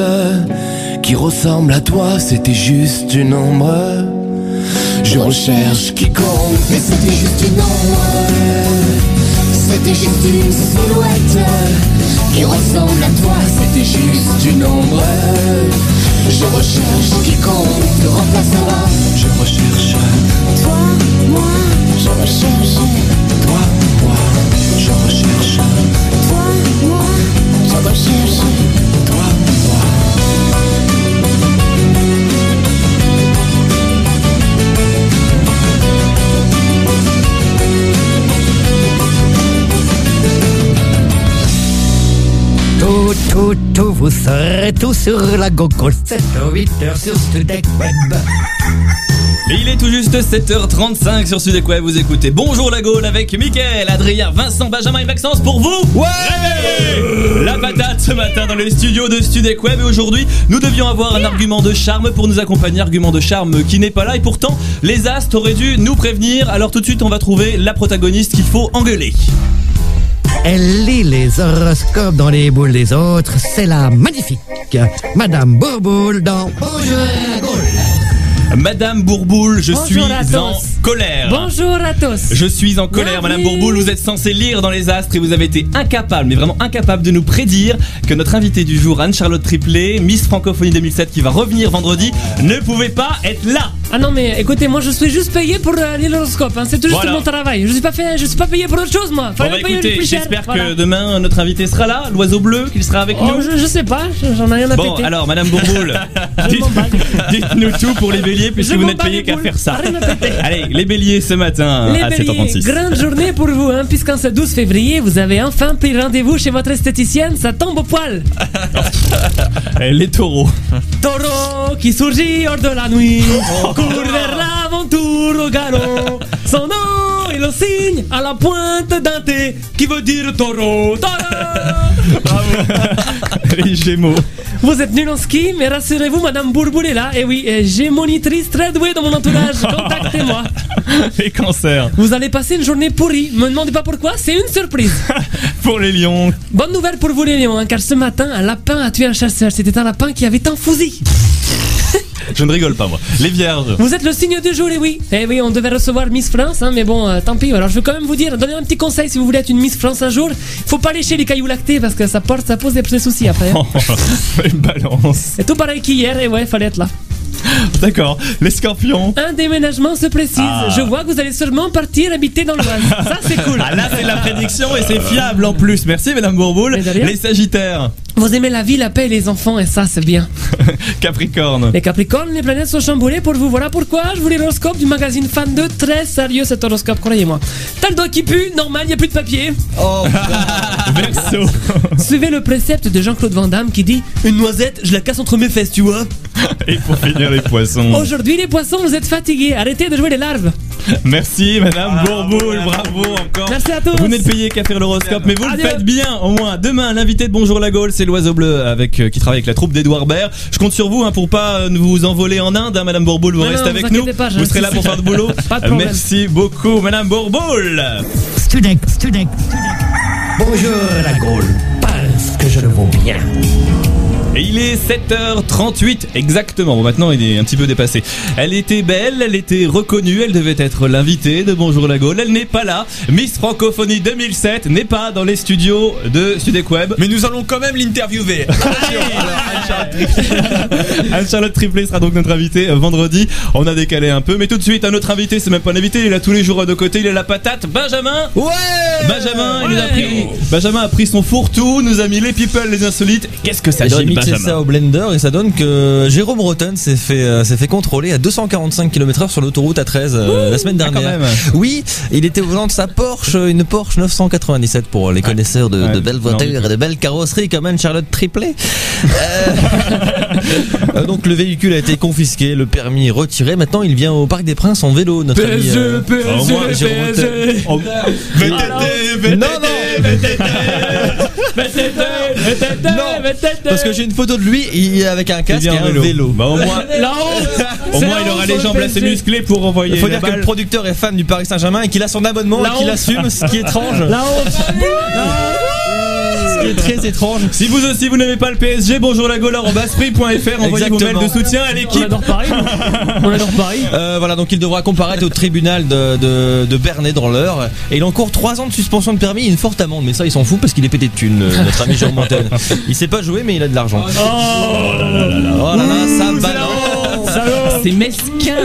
qui ressemble à toi. C'était juste une ombre. Je recherche quiconque, mais c'était juste une ombre. C'était juste une silhouette qui ressemble à toi. C'était juste une ombre. Je recherche quiconque te remplacera. Je recherche Toi, moi, je recherche. Toi, moi. Je recherche Toi, moi, je recherche. toi, moi. Toute tout, tout, vous serez tout sur la Gogol. 7 8 heures sur Studek Web. Et il est tout juste 7h35 sur Web, vous écoutez Bonjour la Gaule avec Mickaël, Adrien, Vincent, Benjamin et Maxence pour vous Ouais La patate ce matin dans les studios de Web et aujourd'hui nous devions avoir un argument de charme pour nous accompagner, argument de charme qui n'est pas là et pourtant les astres auraient dû nous prévenir, alors tout de suite on va trouver la protagoniste qu'il faut engueuler. Elle lit les horoscopes dans les boules des autres. C'est la magnifique Madame Bourboule dans Bonjour la Gaule. Madame Bourboule, je Bonjour suis en colère. Bonjour à tous. Je suis en colère, Madame. Bourboule. Vous êtes censée lire dans les astres et vous avez été incapable, mais vraiment incapable de nous prédire que notre invitée du jour, Anne-Charlotte Triplet, Miss Francophonie 2007, qui va revenir vendredi, ne pouvait pas être là. Ah non mais écoutez, moi je suis juste payé pour euh, l'horoscope, hein. c'est tout juste Voilà. mon travail. Je suis pas fait, je suis pas payé pour autre chose moi. Bon Fallait bah payer le écoutez, plus cher. j'espère Voilà. que demain notre invité sera là, l'oiseau bleu, qu'il sera avec Oh, nous. je, je sais pas, j'en ai rien à Bon, péter. alors Madame Bourboule, (laughs) Je m'en bats. (laughs) dites- dites-nous tout pour les béliers puisque Je vous m'en n'êtes bats payé les qu'à boules. faire ça. Rien à péter. (laughs) Allez, les béliers ce matin Les à béliers, 7h36. grande journée pour vous, hein, puisqu'en ce 12 février, vous avez enfin pris rendez-vous chez votre esthéticienne, ça tombe au poil. Eh, Les taureaux. Taureau qui surgit hors de la nuit, court vers l'aventure au galop. Son nom est le signe à la pointe d'un T qui veut dire taureau. Taureau (laughs) Les gémeaux. Vous êtes nul en ski, mais rassurez-vous, Madame Bourboul est là. Et oui, j'ai monitrice très douée dans mon entourage. (laughs) Contactez-moi. Les cancers. Vous allez passer une journée pourrie. Me demandez pas pourquoi, c'est une surprise. (laughs) Pour les lions. Bonne nouvelle pour vous les lions, hein, car ce matin, un lapin a tué un chasseur. C'était un lapin qui avait un fusil. Je ne rigole pas moi. Les vierges. Vous êtes le signe du jour, et oui. Eh oui, on devait recevoir Miss France, hein, mais bon, euh, tant pis. Alors je veux quand même vous dire, donner un petit conseil si vous voulez être une Miss France un jour. Faut pas lécher les cailloux lactés parce que ça porte, ça pose des petits soucis après. hein. (laughs) Une balance. Et tout pareil qu'hier, et ouais, fallait être là. D'accord. Les scorpions. Un déménagement se précise. Ah. Je vois que vous allez sûrement partir habiter dans l'Oise. Ça, c'est cool. (laughs) Ah là c'est la prédiction et c'est fiable en plus. Merci Madame Bourboule. Mais de rien. Les sagittaires. Vous aimez la vie, la paix et les enfants, et ça, c'est bien. (laughs) Capricorne. Les Capricornes, les planètes sont chamboulées pour vous. Voilà pourquoi je vous lis l'horoscope du magazine Fan 2. Très sérieux cet horoscope, croyez-moi. T'as le doigt qui pue, normal, y a plus de papier. Oh, (laughs) Verseau. (laughs) Suivez le précepte de Jean-Claude Van Damme qui dit Une noisette, je la casse entre mes fesses, tu vois. Et pour finir les poissons. Aujourd'hui, les poissons, vous êtes fatigués. Arrêtez de jouer les larves. (laughs) Merci Madame Bourboule. Bravo encore. Merci à tous. Vous n'êtes payé qu'à faire l'horoscope, mais vous le faites bien au moins. Demain, l'invité de Bonjour la Gaule, c'est l'oiseau bleu avec euh, qui travaille avec la troupe d'Edouard Baird. Je compte sur vous hein, pour pas euh, vous envoler en Inde, hein, Madame Bourboule. Vous Non, restez non, avec vous nous. pas, vous serez là pour faire boulot. (laughs) Pas de problème. Merci beaucoup, Madame Bourboule. Studek, Studek. Bonjour la Gaule. Parce que je le vaux bien. Et il est 7h38 exactement. Bon maintenant il est un petit peu dépassé. Elle était belle, elle était reconnue, elle devait être l'invitée de Bonjour la Gaule. Elle n'est pas là. Miss Francophonie 2007 n'est pas dans les studios de Sudek Web. Mais nous allons quand même l'interviewer. (laughs) (laughs) Anne-Charlotte Triplet sera donc notre invitée euh, vendredi. On a décalé un peu, mais tout de suite un autre invité, c'est même pas un invité, il est là tous les jours de côté, il est la patate. Benjamin Ouais Benjamin, il nous a pris, Benjamin a pris son fourre-tout, nous a mis les people, les insolites. Qu'est-ce que ça donne, Benjamin ça au blender et ça donne que Jérôme Rotten s'est fait, euh, s'est fait contrôler à 245 km/h sur l'autoroute A13 euh, la semaine ah, quand dernière. même. oui, il était au volant de sa Porsche, une Porsche 997 pour les connaisseurs de, Ouais, de belles voitures et de belles carrosseries comme Anne-Charlotte Triplet. Euh, (laughs) euh, donc le véhicule a été confisqué, le permis retiré. Maintenant, il vient au Parc des Princes en vélo. Notre ami, euh, Jérôme Rotten. Oh, VTT, VTT, Non, non. Non, Parce que j'ai une photo de lui il- avec un casque et un vélo. Bah au moins, (laughs) au moins il aura les jambes assez musclées pour envoyer Il faut la dire que balle. le producteur est fan du Paris Saint-Germain et qu'il a son abonnement La et qu'il honte. assume, ce qui est étrange. La honte. (laughs) est très étrange. Si vous aussi vous n'aimez pas le PSG, bonjour la en basprix.fr, envoyez vos mails de soutien à On l'équipe. adore Paris. On adore Paris. (laughs) Euh, voilà, donc il devra comparaître au tribunal de, de, de Bernay dans l'heure. Et il encourt 3 ans de suspension de permis et une forte amende. Mais ça, il s'en fout parce qu'il est pété de thunes, euh, notre ami Jérôme Montaigne. (laughs) Il sait pas jouer, mais il a de l'argent. Oh là là là là. Oh là là, ça c'est balance. C'est mesquin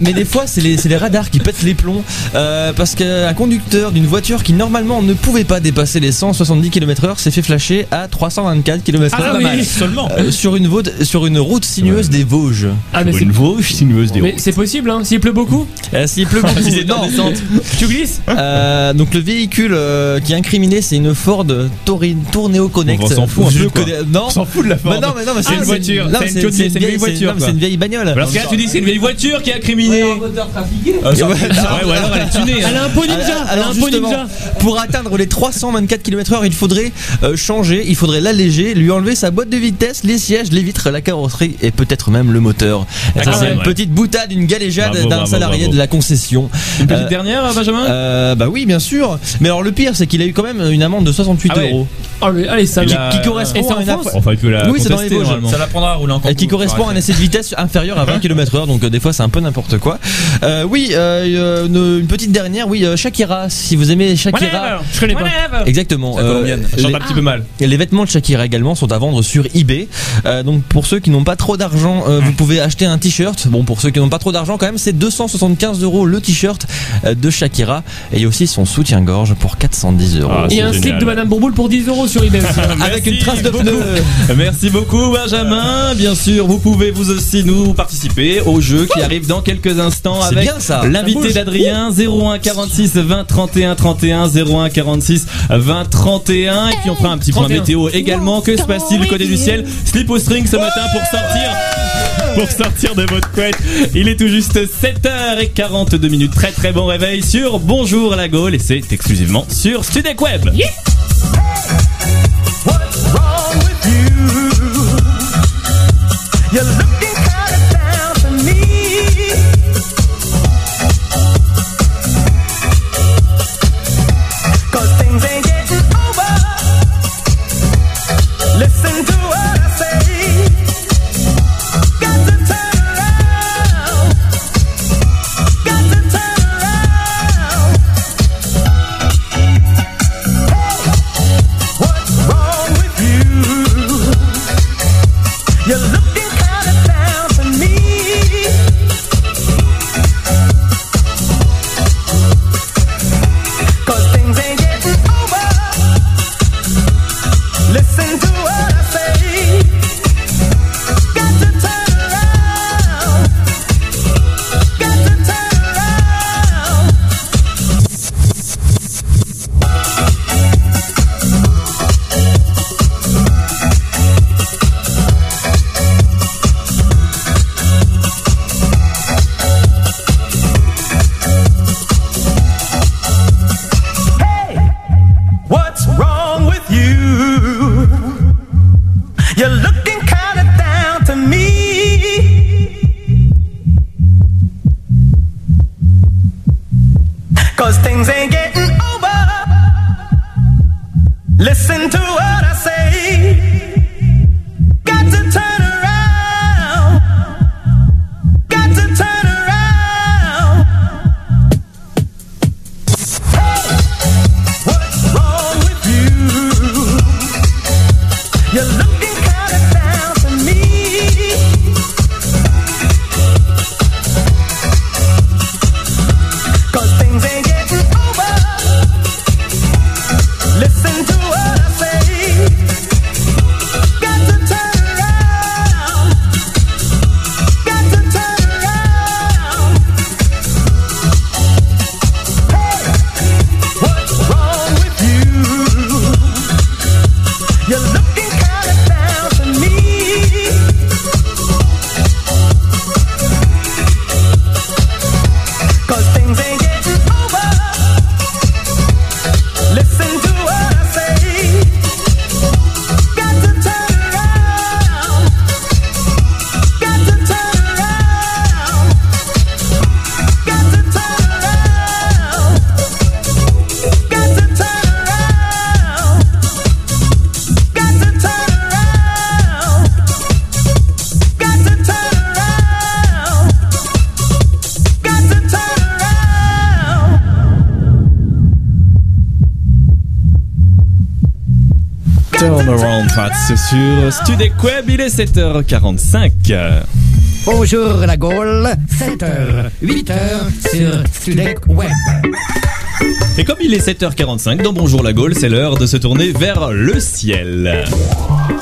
Mais des fois, c'est les, radars qui pètent les plombs. Euh, parce qu'un conducteur d'une voiture qui normalement ne pouvait pas dépasser les 170 km/h s'est fait flasher à 324 km/h. Ah oui. Seulement Euh, sur, une sur une route sinueuse des Vosges. Ah, mais c'est Une Vosges sinueuse des mais c'est possible, hein, s'il pleut beaucoup, Euh, S'il pleut beaucoup, (laughs) non. tu glisses Euh, donc le véhicule euh, qui est incriminé, c'est une Ford Tourneo Connect. On s'en fout un peu, quoi. connais- Non. On s'en fout de la Mais Ford. non, mais non, mais C'est une voiture, c'est une vieille voiture. C'est une vieille bagnole. Parce que là tu dis c'est une vieille voiture qui est incriminée. Ah, ça- Ouais, Ouais, ou alors elle est tunée. Elle a un pot ninja Elle a Alors un pot justement, ninja pour atteindre les 324 km/h, il faudrait euh, changer, il faudrait l'alléger, lui enlever sa boîte de vitesse, les sièges, les vitres, la carrosserie et peut-être même le moteur. Quand c'est une ouais. petite boutade, une galéjade d'un salarié bravo. de la concession. Une petite Euh, dernière, Benjamin? euh, bah oui, bien sûr. Mais alors le pire, c'est qu'il a eu quand même une amende de 68 Ah ouais. euros. Oh, mais allez, ça Qui correspond Et c'est à une France aff- Enfin, il peut la Oui, c'est dans les contester, Vosges. normalement. Ça l'apprendra à rouler Et qui correspond à un essai de vitesse inférieur à 20 (laughs) km/h, donc euh, des fois c'est un peu n'importe quoi. Euh, oui, euh, une, une petite dernière, oui, euh, Shakira, si vous aimez Shakira. Whatever. Je connais pas. Exactement. La euh, colombienne. Elle chante les- un petit peu mal. Et les vêtements de Shakira également sont à vendre sur eBay. Euh, donc pour ceux qui n'ont pas trop d'argent, euh, vous pouvez acheter un t-shirt. Bon pour ceux qui n'ont pas trop d'argent quand même, c'est 275 euros le t-shirt euh, de Shakira. Et il y a aussi son soutien-gorge pour 410 euros. Ah, Et c'est un slip génial. de Madame Bourboule pour 10 euros sur. (laughs) Avec une trace de pneu. Merci beaucoup Benjamin. Bien sûr, vous pouvez vous aussi nous participer au jeu qui arrive dans quelques instants avec l'invité d'Adrien 01 46 20 31 31 01 46 20 31 et puis on fera un petit point 31. météo également. Que se passe-t-il du côté du ciel? Slip au string ce matin pour sortir pour sortir de votre couette. Il est tout juste 7h42 minutes. Très très bon réveil sur Bonjour la Gaule et c'est exclusivement sur Studec Web. You look sur Studec Web, il est 7h45. Bonjour la Gaule, 7h, 8h sur Studek Web. Et comme il est 7h45 dans Bonjour la Gaule, c'est l'heure de se tourner vers le ciel.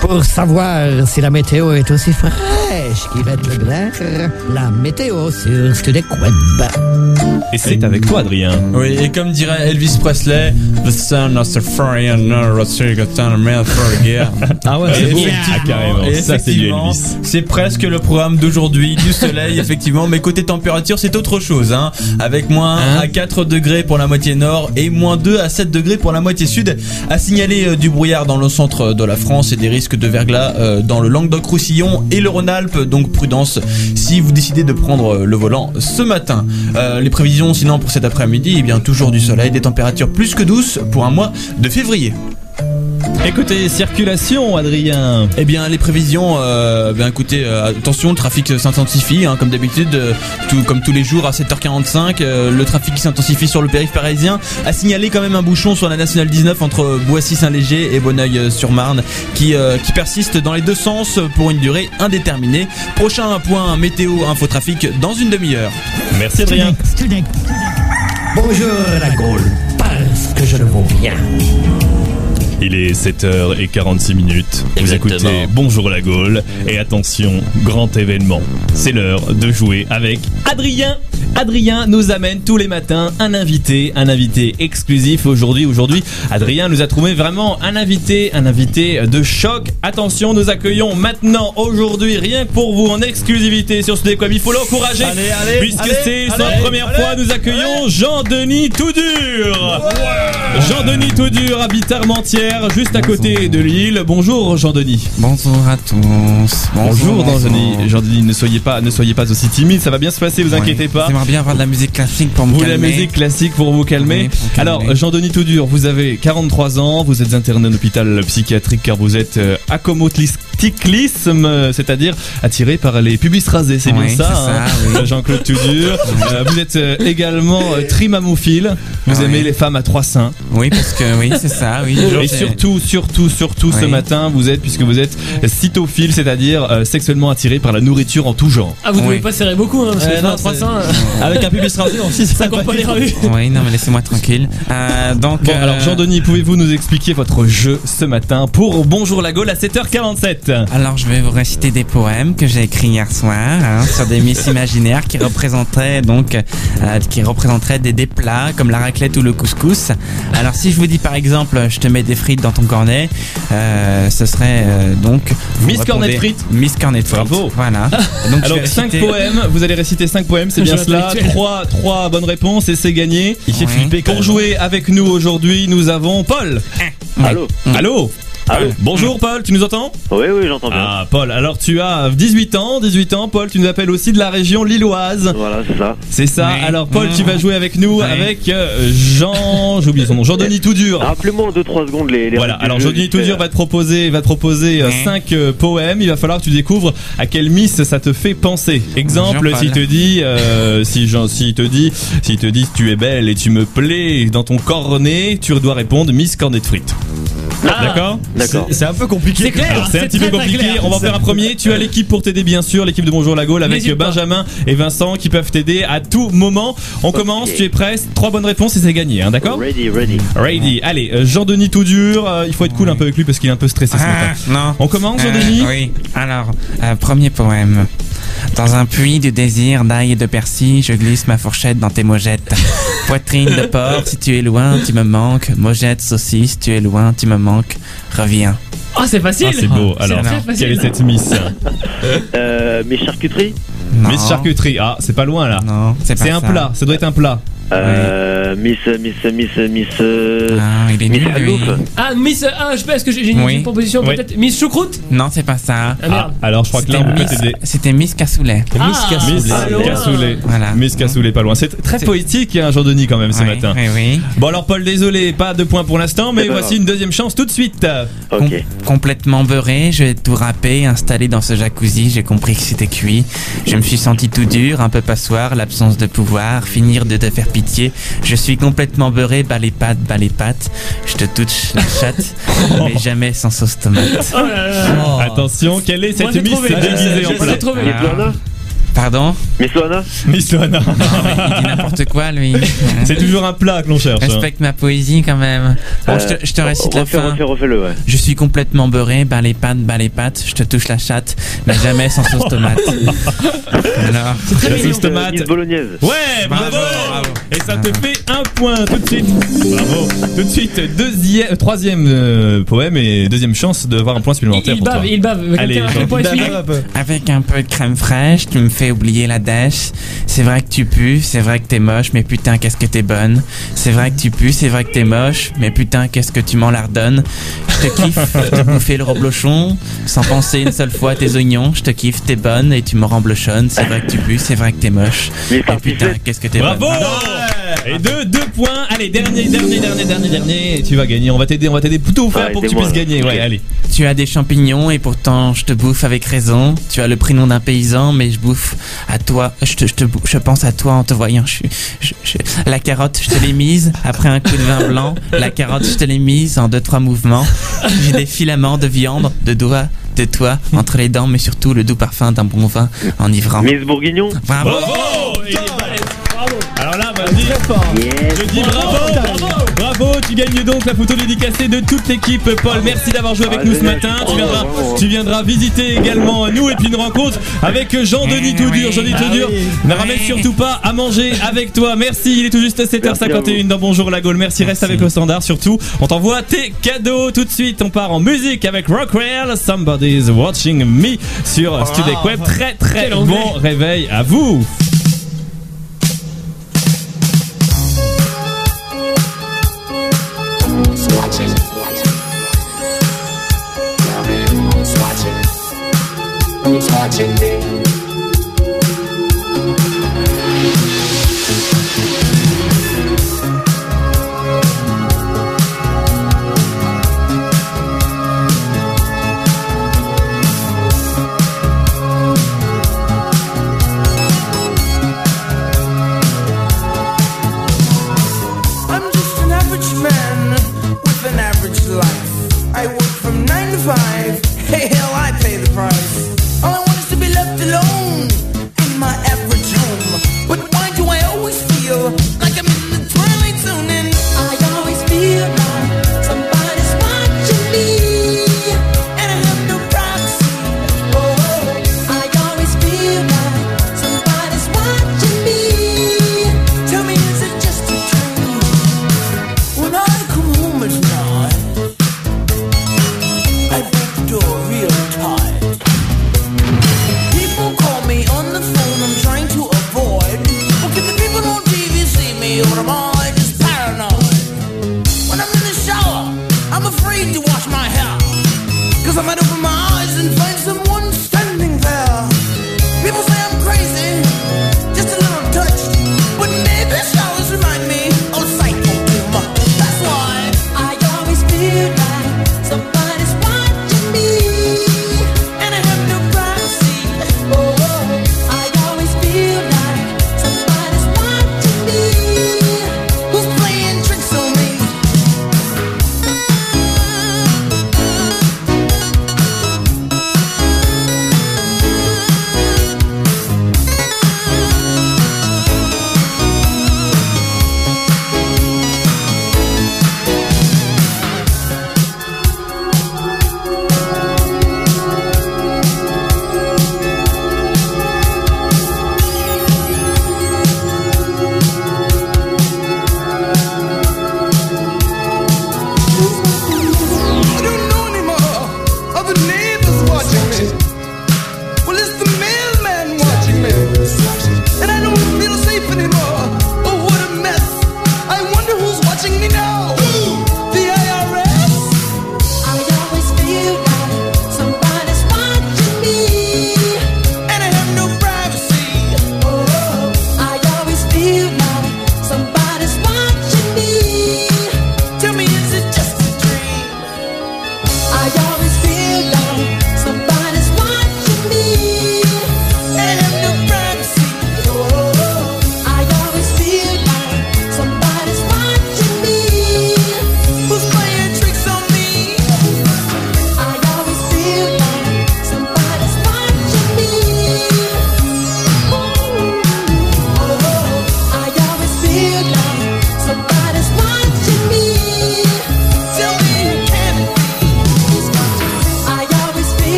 Pour savoir si la météo est aussi fraîche Glaire, la météo sur Studek Web. Et c'est avec toi, Adrien. Oui, et comme dirait Elvis Presley, The sun of the fire and the (laughs) Ah ouais, c'est beau. Ah, carrément. et Ça, c'est du effectivement, Elvis. C'est presque le programme d'aujourd'hui, du (laughs) soleil, effectivement. Mais côté température, c'est autre chose, hein. Avec moins Hein 1 à 4 degrés pour la moitié nord et moins 2 à 7 degrés pour la moitié sud. À signaler euh, du brouillard dans le centre de la France et des risques de verglas euh, dans le Languedoc-Roussillon et le Rhône-Alpes. Donc prudence si vous décidez de prendre euh, le volant ce matin. Euh, les prévisions, sinon, pour cet après-midi, eh bien, toujours du soleil, des températures plus que douces pour un mois de février. Écoutez, circulation, Adrien. Eh bien, les prévisions, euh, écoutez, euh, attention, le trafic s'intensifie, hein, comme d'habitude, euh, tout, comme tous les jours à 7h45. euh, le trafic s'intensifie sur le périph' parisien a signalé quand même un bouchon sur la nationale 19 entre Boissy-Saint-Léger et Bonneuil-sur-Marne qui, euh, qui persiste dans les deux sens pour une durée indéterminée. Prochain point météo infotrafic dans une demi-heure. Merci, Adrien. Bonjour la Gaule, parce que je le vaux bien. Il est 7h46 minutes. Vous écoutez Bonjour la Gaule. Et attention, grand événement. C'est l'heure de jouer avec Adrien. Adrien nous amène tous les matins un invité, un invité exclusif aujourd'hui. Aujourd'hui, Adrien nous a trouvé vraiment un invité, un invité de choc. Attention, nous accueillons maintenant, aujourd'hui, rien que pour vous, en exclusivité sur ce décom. Il faut l'encourager. Allez, allez, Puisque allez, c'est sa allez, première allez, fois, nous accueillons Jean-Denis Toudur. Jean-Denis Toudur habite Armentières, juste à côté de Lille. Bonjour Jean-Denis. Bonjour à tous. Bonjour Jean-Denis. Jean-Denis, ne soyez pas, ne soyez pas aussi timide, ça va bien se passer, vous inquiétez pas. J'aimerais bien avoir de la musique classique pour me Vous la calmer. musique classique pour vous calmer. Oui, pour me calmer. Alors Jean-Denis Toudur, vous avez 43 ans, vous êtes interné en hôpital psychiatrique car vous êtes euh, euh, c'est-à-dire attiré par les pubis rasés, c'est Oui, bien ça, ça, hein, oui. Jean-Claude Toudur. Euh, vous êtes euh, également euh, trimamophile, vous Oui. aimez les femmes à trois seins. Oui, parce que oui, c'est ça, oui. Et surtout, surtout, surtout ce matin, vous êtes, puisque vous êtes cytophile, c'est-à-dire euh, sexuellement attiré par la nourriture en tout genre. Ah, vous devez Oui. pas serrer beaucoup, hein, parce que Euh, non, 300, c'est- euh, (laughs) Avec un pubis rasé aussi, ça court pas les rues. Oui, non, mais laissez-moi tranquille. Euh, donc, Bon, euh, alors Jean-Denis, pouvez-vous nous expliquer votre jeu ce matin pour Bonjour la Gaule à 7h47 Alors je vais vous réciter des poèmes que j'ai écrits hier soir hein, sur des miss (laughs) imaginaires qui représenteraient donc euh, qui représenteraient des, des plats comme la raclette ou le couscous. Alors si je vous dis par exemple je te mets des frites dans ton cornet, euh, ce serait euh, donc Miss Cornet frites. Miss cornet frites. Bravo. Voilà. (laughs) Donc Alors vais 5 réciter- poèmes, vous allez réciter 5 poèmes, c'est bien cela. intellectuel. 3, 3 bonnes réponses et c'est gagné. Il Ouais. Pour jouer avec nous aujourd'hui, nous avons Paul. Allô Allô Allô Bonjour Paul, tu nous entends? Oui, oui, j'entends bien. Ah Paul, alors tu as 18 ans, 18 ans Paul, tu nous appelles aussi de la région lilloise. Voilà, c'est ça. C'est ça. Oui. Alors Paul, tu vas jouer avec nous Oui. avec euh, Jean, j'ai oublié son nom, Jean-Denis (laughs) Toudur. Rappelez-moi en 2-3 secondes les, les Voilà, alors Jean-Denis Toudur va te proposer, va te proposer Oui. 5 poèmes. Il va falloir que tu découvres à quel Miss ça te fait penser. Exemple, s'il te dit, euh, si Jean, s'il te dit, s'il te dit tu es belle et tu me plais dans ton cornet, tu dois répondre Miss Cornet de frites. D'accord? D'accord. C'est un peu compliqué. C'est clair. C'est un petit peu compliqué, on va en faire un premier. Tu as l'équipe pour t'aider bien sûr, l'équipe de Bonjour la Gaule avec. Benjamin et Vincent qui peuvent t'aider à tout moment. On commence, tu es prêt? Trois bonnes réponses et c'est gagné, hein, d'accord? Ready, ready. Ready. Allez, euh, Jean-Denis tout dur, euh, il faut être cool un peu avec lui parce qu'il est un peu stressé ce Ah, matin. non. On commence Euh, Jean-Denis Oui. Alors, euh, premier poème. Dans un puits de désir, d'ail et de persil, je glisse ma fourchette dans tes mojettes. (laughs) Poitrine de porc, si tu es loin, tu me manques. Mojette, saucisse, tu es loin, tu me manques. Reviens. Ah, c'est facile. Ah, c'est beau. C'est Alors, facile. quelle est cette Miss (laughs) Euh, mes charcuteries Non. Miss Charcuterie. Ah, c'est pas loin là. Non, c'est pas C'est un ça. plat, ça doit être un plat. euh, Miss, Miss, Miss, Miss, euh, Ah, il est Miss nul, lui. Ah, Miss. Ah, je sais pas, est-ce que j'ai j'ai une, Oui. j'ai une proposition Oui. peut-être Miss Choucroute Non, c'est pas ça. Ah merde. alors je crois que là C'était on peut Miss, t'aider. c'était Miss Cassoulet. Ah, Miss loin. Cassoulet. Voilà. Miss Cassoulet, pas loin. C'est très C'est- poétique, hein, Jean-Denis, quand même, ce Oui, matin. Oui, oui. Bon, alors, Paul, désolé, pas de points pour l'instant, mais C'est pas voici grave. une deuxième chance tout de suite. Ok. Com- complètement beurré, je vais tout râper, installé dans ce jacuzzi, j'ai compris que c'était cuit. Je me suis senti tout dur, un peu passoire, l'absence de pouvoir, finir de te faire pitié. Je suis complètement beurré, bas les pattes, bas les pattes. Je te touche la (laughs) chatte, mais jamais sans sauce tomate. Oh là là. Attention, quelle est cette trouvé. déguisée en plat Pardon Miss Loana Miss Loana. Il dit (laughs) n'importe quoi, lui. C'est toujours un plat que l'on cherche. hein. Respecte ma poésie quand même. Bon, je, te, je te récite la refais, fin. refais, ouais. Je suis complètement beurré, bas les pattes, bas les pattes, je te touche la chatte, mais jamais sans sauce tomate. (laughs) Alors, La sauce tomate. Bolognaise. Ouais, bravo, Bravo, bravo. Et ça te fait un point tout de suite. Bravo. Tout de suite, deuxième, troisième euh, poème et deuxième chance de voir un point supplémentaire Il pour toi. bave, il bave. Allez, Il bave. Avec un peu de crème fraîche, tu me fais oublier la dèche. C'est vrai que tu pues, c'est vrai que t'es moche, mais putain, qu'est-ce que t'es bonne. C'est vrai que tu pues, c'est vrai que t'es moche, mais putain, qu'est-ce que tu m'en lardonnes. Je te kiffe, je te (laughs) bouffer le reblochon, sans penser une seule fois à tes oignons. Je te kiffe, t'es bonne et tu me remblochonnes. C'est vrai que tu pues, c'est vrai que t'es moche. Mais putain, qu'est-ce que t'es bonne. Bravo Et deux, deux points. Allez, dernier, dernier, dernier, dernier, dernier. Et tu vas gagner. On va t'aider, on va t'aider tout faire Ouais, pour que tu puisses gagner. Ouais, allez. Tu as des champignons et pourtant je te bouffe avec raison. Tu as le prénom d'un paysan, mais je bouffe à toi. Je, te, je, te, bou- je pense à toi en te voyant. Je, suis- je- je- la carotte, je te l'ai mise après un coup de vin blanc. La carotte, je te l'ai mise en deux trois mouvements. J'ai des filaments de viande, de doigts, de toi entre les dents, mais surtout le doux parfum d'un bon vin enivrant. Miss Bourguignon Bravo. Alors là, bah, je dis, je dis bravo, bravo, tu gagnes donc la photo dédicacée de toute l'équipe. Paul, merci d'avoir joué avec Ah, nous ce matin. je Tu viendras, tu visiter également nous et puis une rencontre avec Jean-Denis Eh tout dur. oui. Jean-Denis Ah dur oui. ne ramène surtout pas à manger avec toi. Merci, il est tout juste à 7h51 dans Bonjour la Gaule. Merci, reste avec le standard surtout. On t'envoie tes cadeaux tout de suite. On part en musique avec Rockwell, Somebody's Watching Me sur Studek Web. Très très bon réveil à vous. Who's watching me?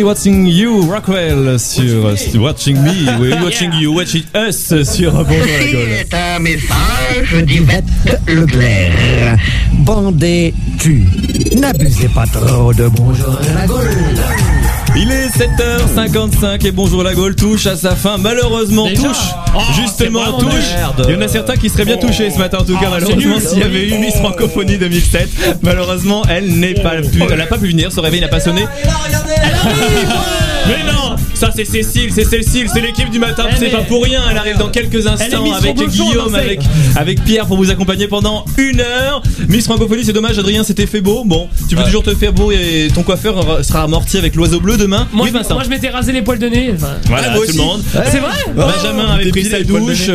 Watching You, Rockwell sur sur Watching Me, oui, Watching (laughs) You, Watching Us sur Bonjour la Gaule. C'est un message d'Yvette Leclerc. Bandez tu. N'abusez pas trop de bonjour la Gaule. Il est 7h55 et Bonjour la Gaule touche à sa fin. Malheureusement, Déjà touche. Oh, Justement, touche. merde. Il y en a certains qui seraient bien touchés ce matin en tout cas. Ah, malheureusement, s'il y avait eu Miss Francophonie 2007, malheureusement, elle n'est pas pu, elle n'a pas pu venir. Son réveil n'a pas sonné. Mais non, ça c'est Cécile, c'est Cécile, c'est l'équipe du matin. C'est pas pour rien. Elle arrive dans quelques instants avec Guillaume, avec avec Pierre pour vous accompagner pendant une heure. Miss Francophonie, c'est dommage. Adrien, c'était fait beau. Bon, tu peux toujours te faire beau et ton coiffeur sera amorti avec l'oiseau bleu demain. Moi, oui, je- Vincent. moi, je m'étais rasé les poils de nez. enfin. Voilà, tout le monde. C'est vrai Benjamin avait pris sa douche.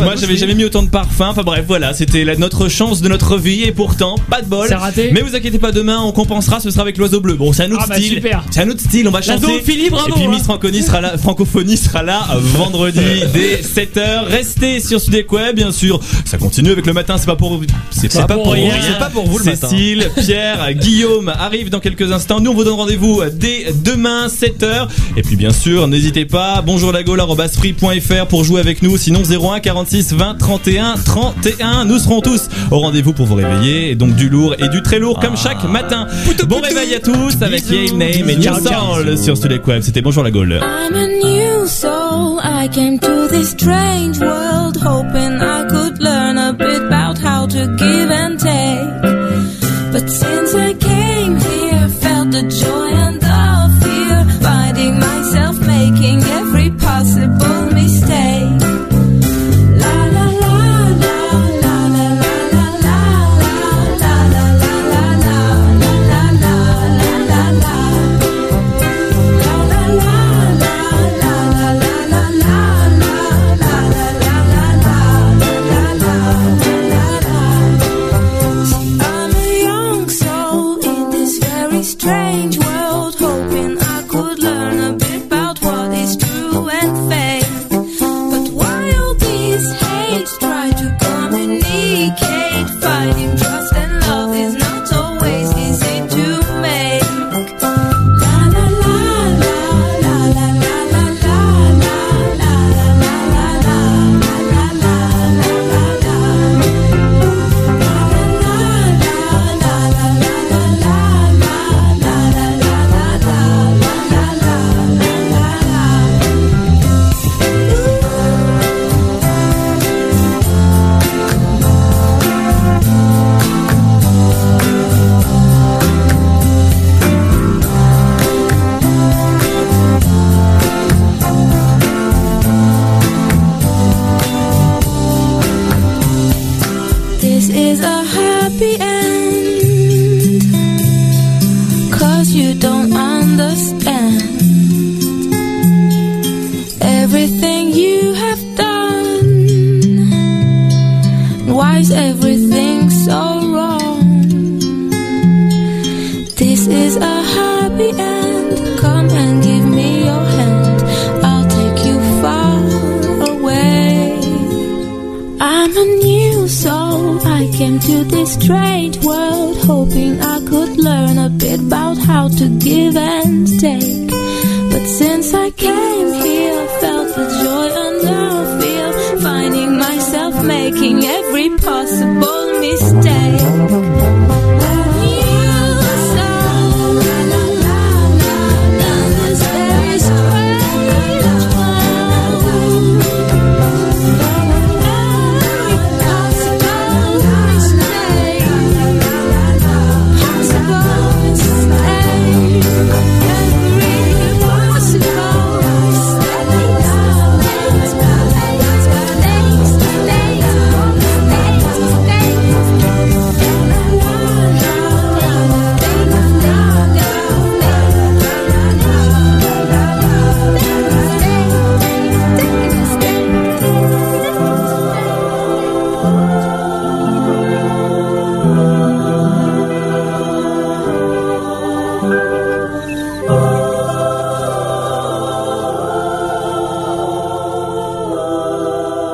Moi, j'avais jamais mis autant de parfum. Enfin bref, voilà, c'était notre chance de notre vie et pourtant, pas de bol. C'est raté. Mais vous inquiétez pas, demain on compensera. Ce sera avec l'oiseau bleu. Bon, c'est un autre Ah bah, style. C'est un autre style. On va chanter. zoophilie, bravo, et puis hein. Miss Francophonie sera là. Francophonie sera là vendredi (laughs) dès 7h. Restez sur Sudek Web, bien sûr. Ça continue avec le matin. C'est pas pour. C'est pas pour rien. C'est pas pour vous le matin. Cécile, Pierre, Guillaume arrivent dans quelques instants. Nous, on vous donne rendez-vous dès demain, 7h. Et puis, bien sûr, n'hésitez pas, bonjour la free.fr pour jouer avec nous. Sinon, 01 46 20 31 31. Nous serons tous au rendez-vous pour vous réveiller. Et donc, du lourd et du très lourd, comme chaque matin. Bon réveil à tous avec Yale Name et New. Soul sur Studek Web. C'était bonjour la Gaule. I'm a new soul. I came to this strange world hoping I could learn a bit about how to give and take. But since I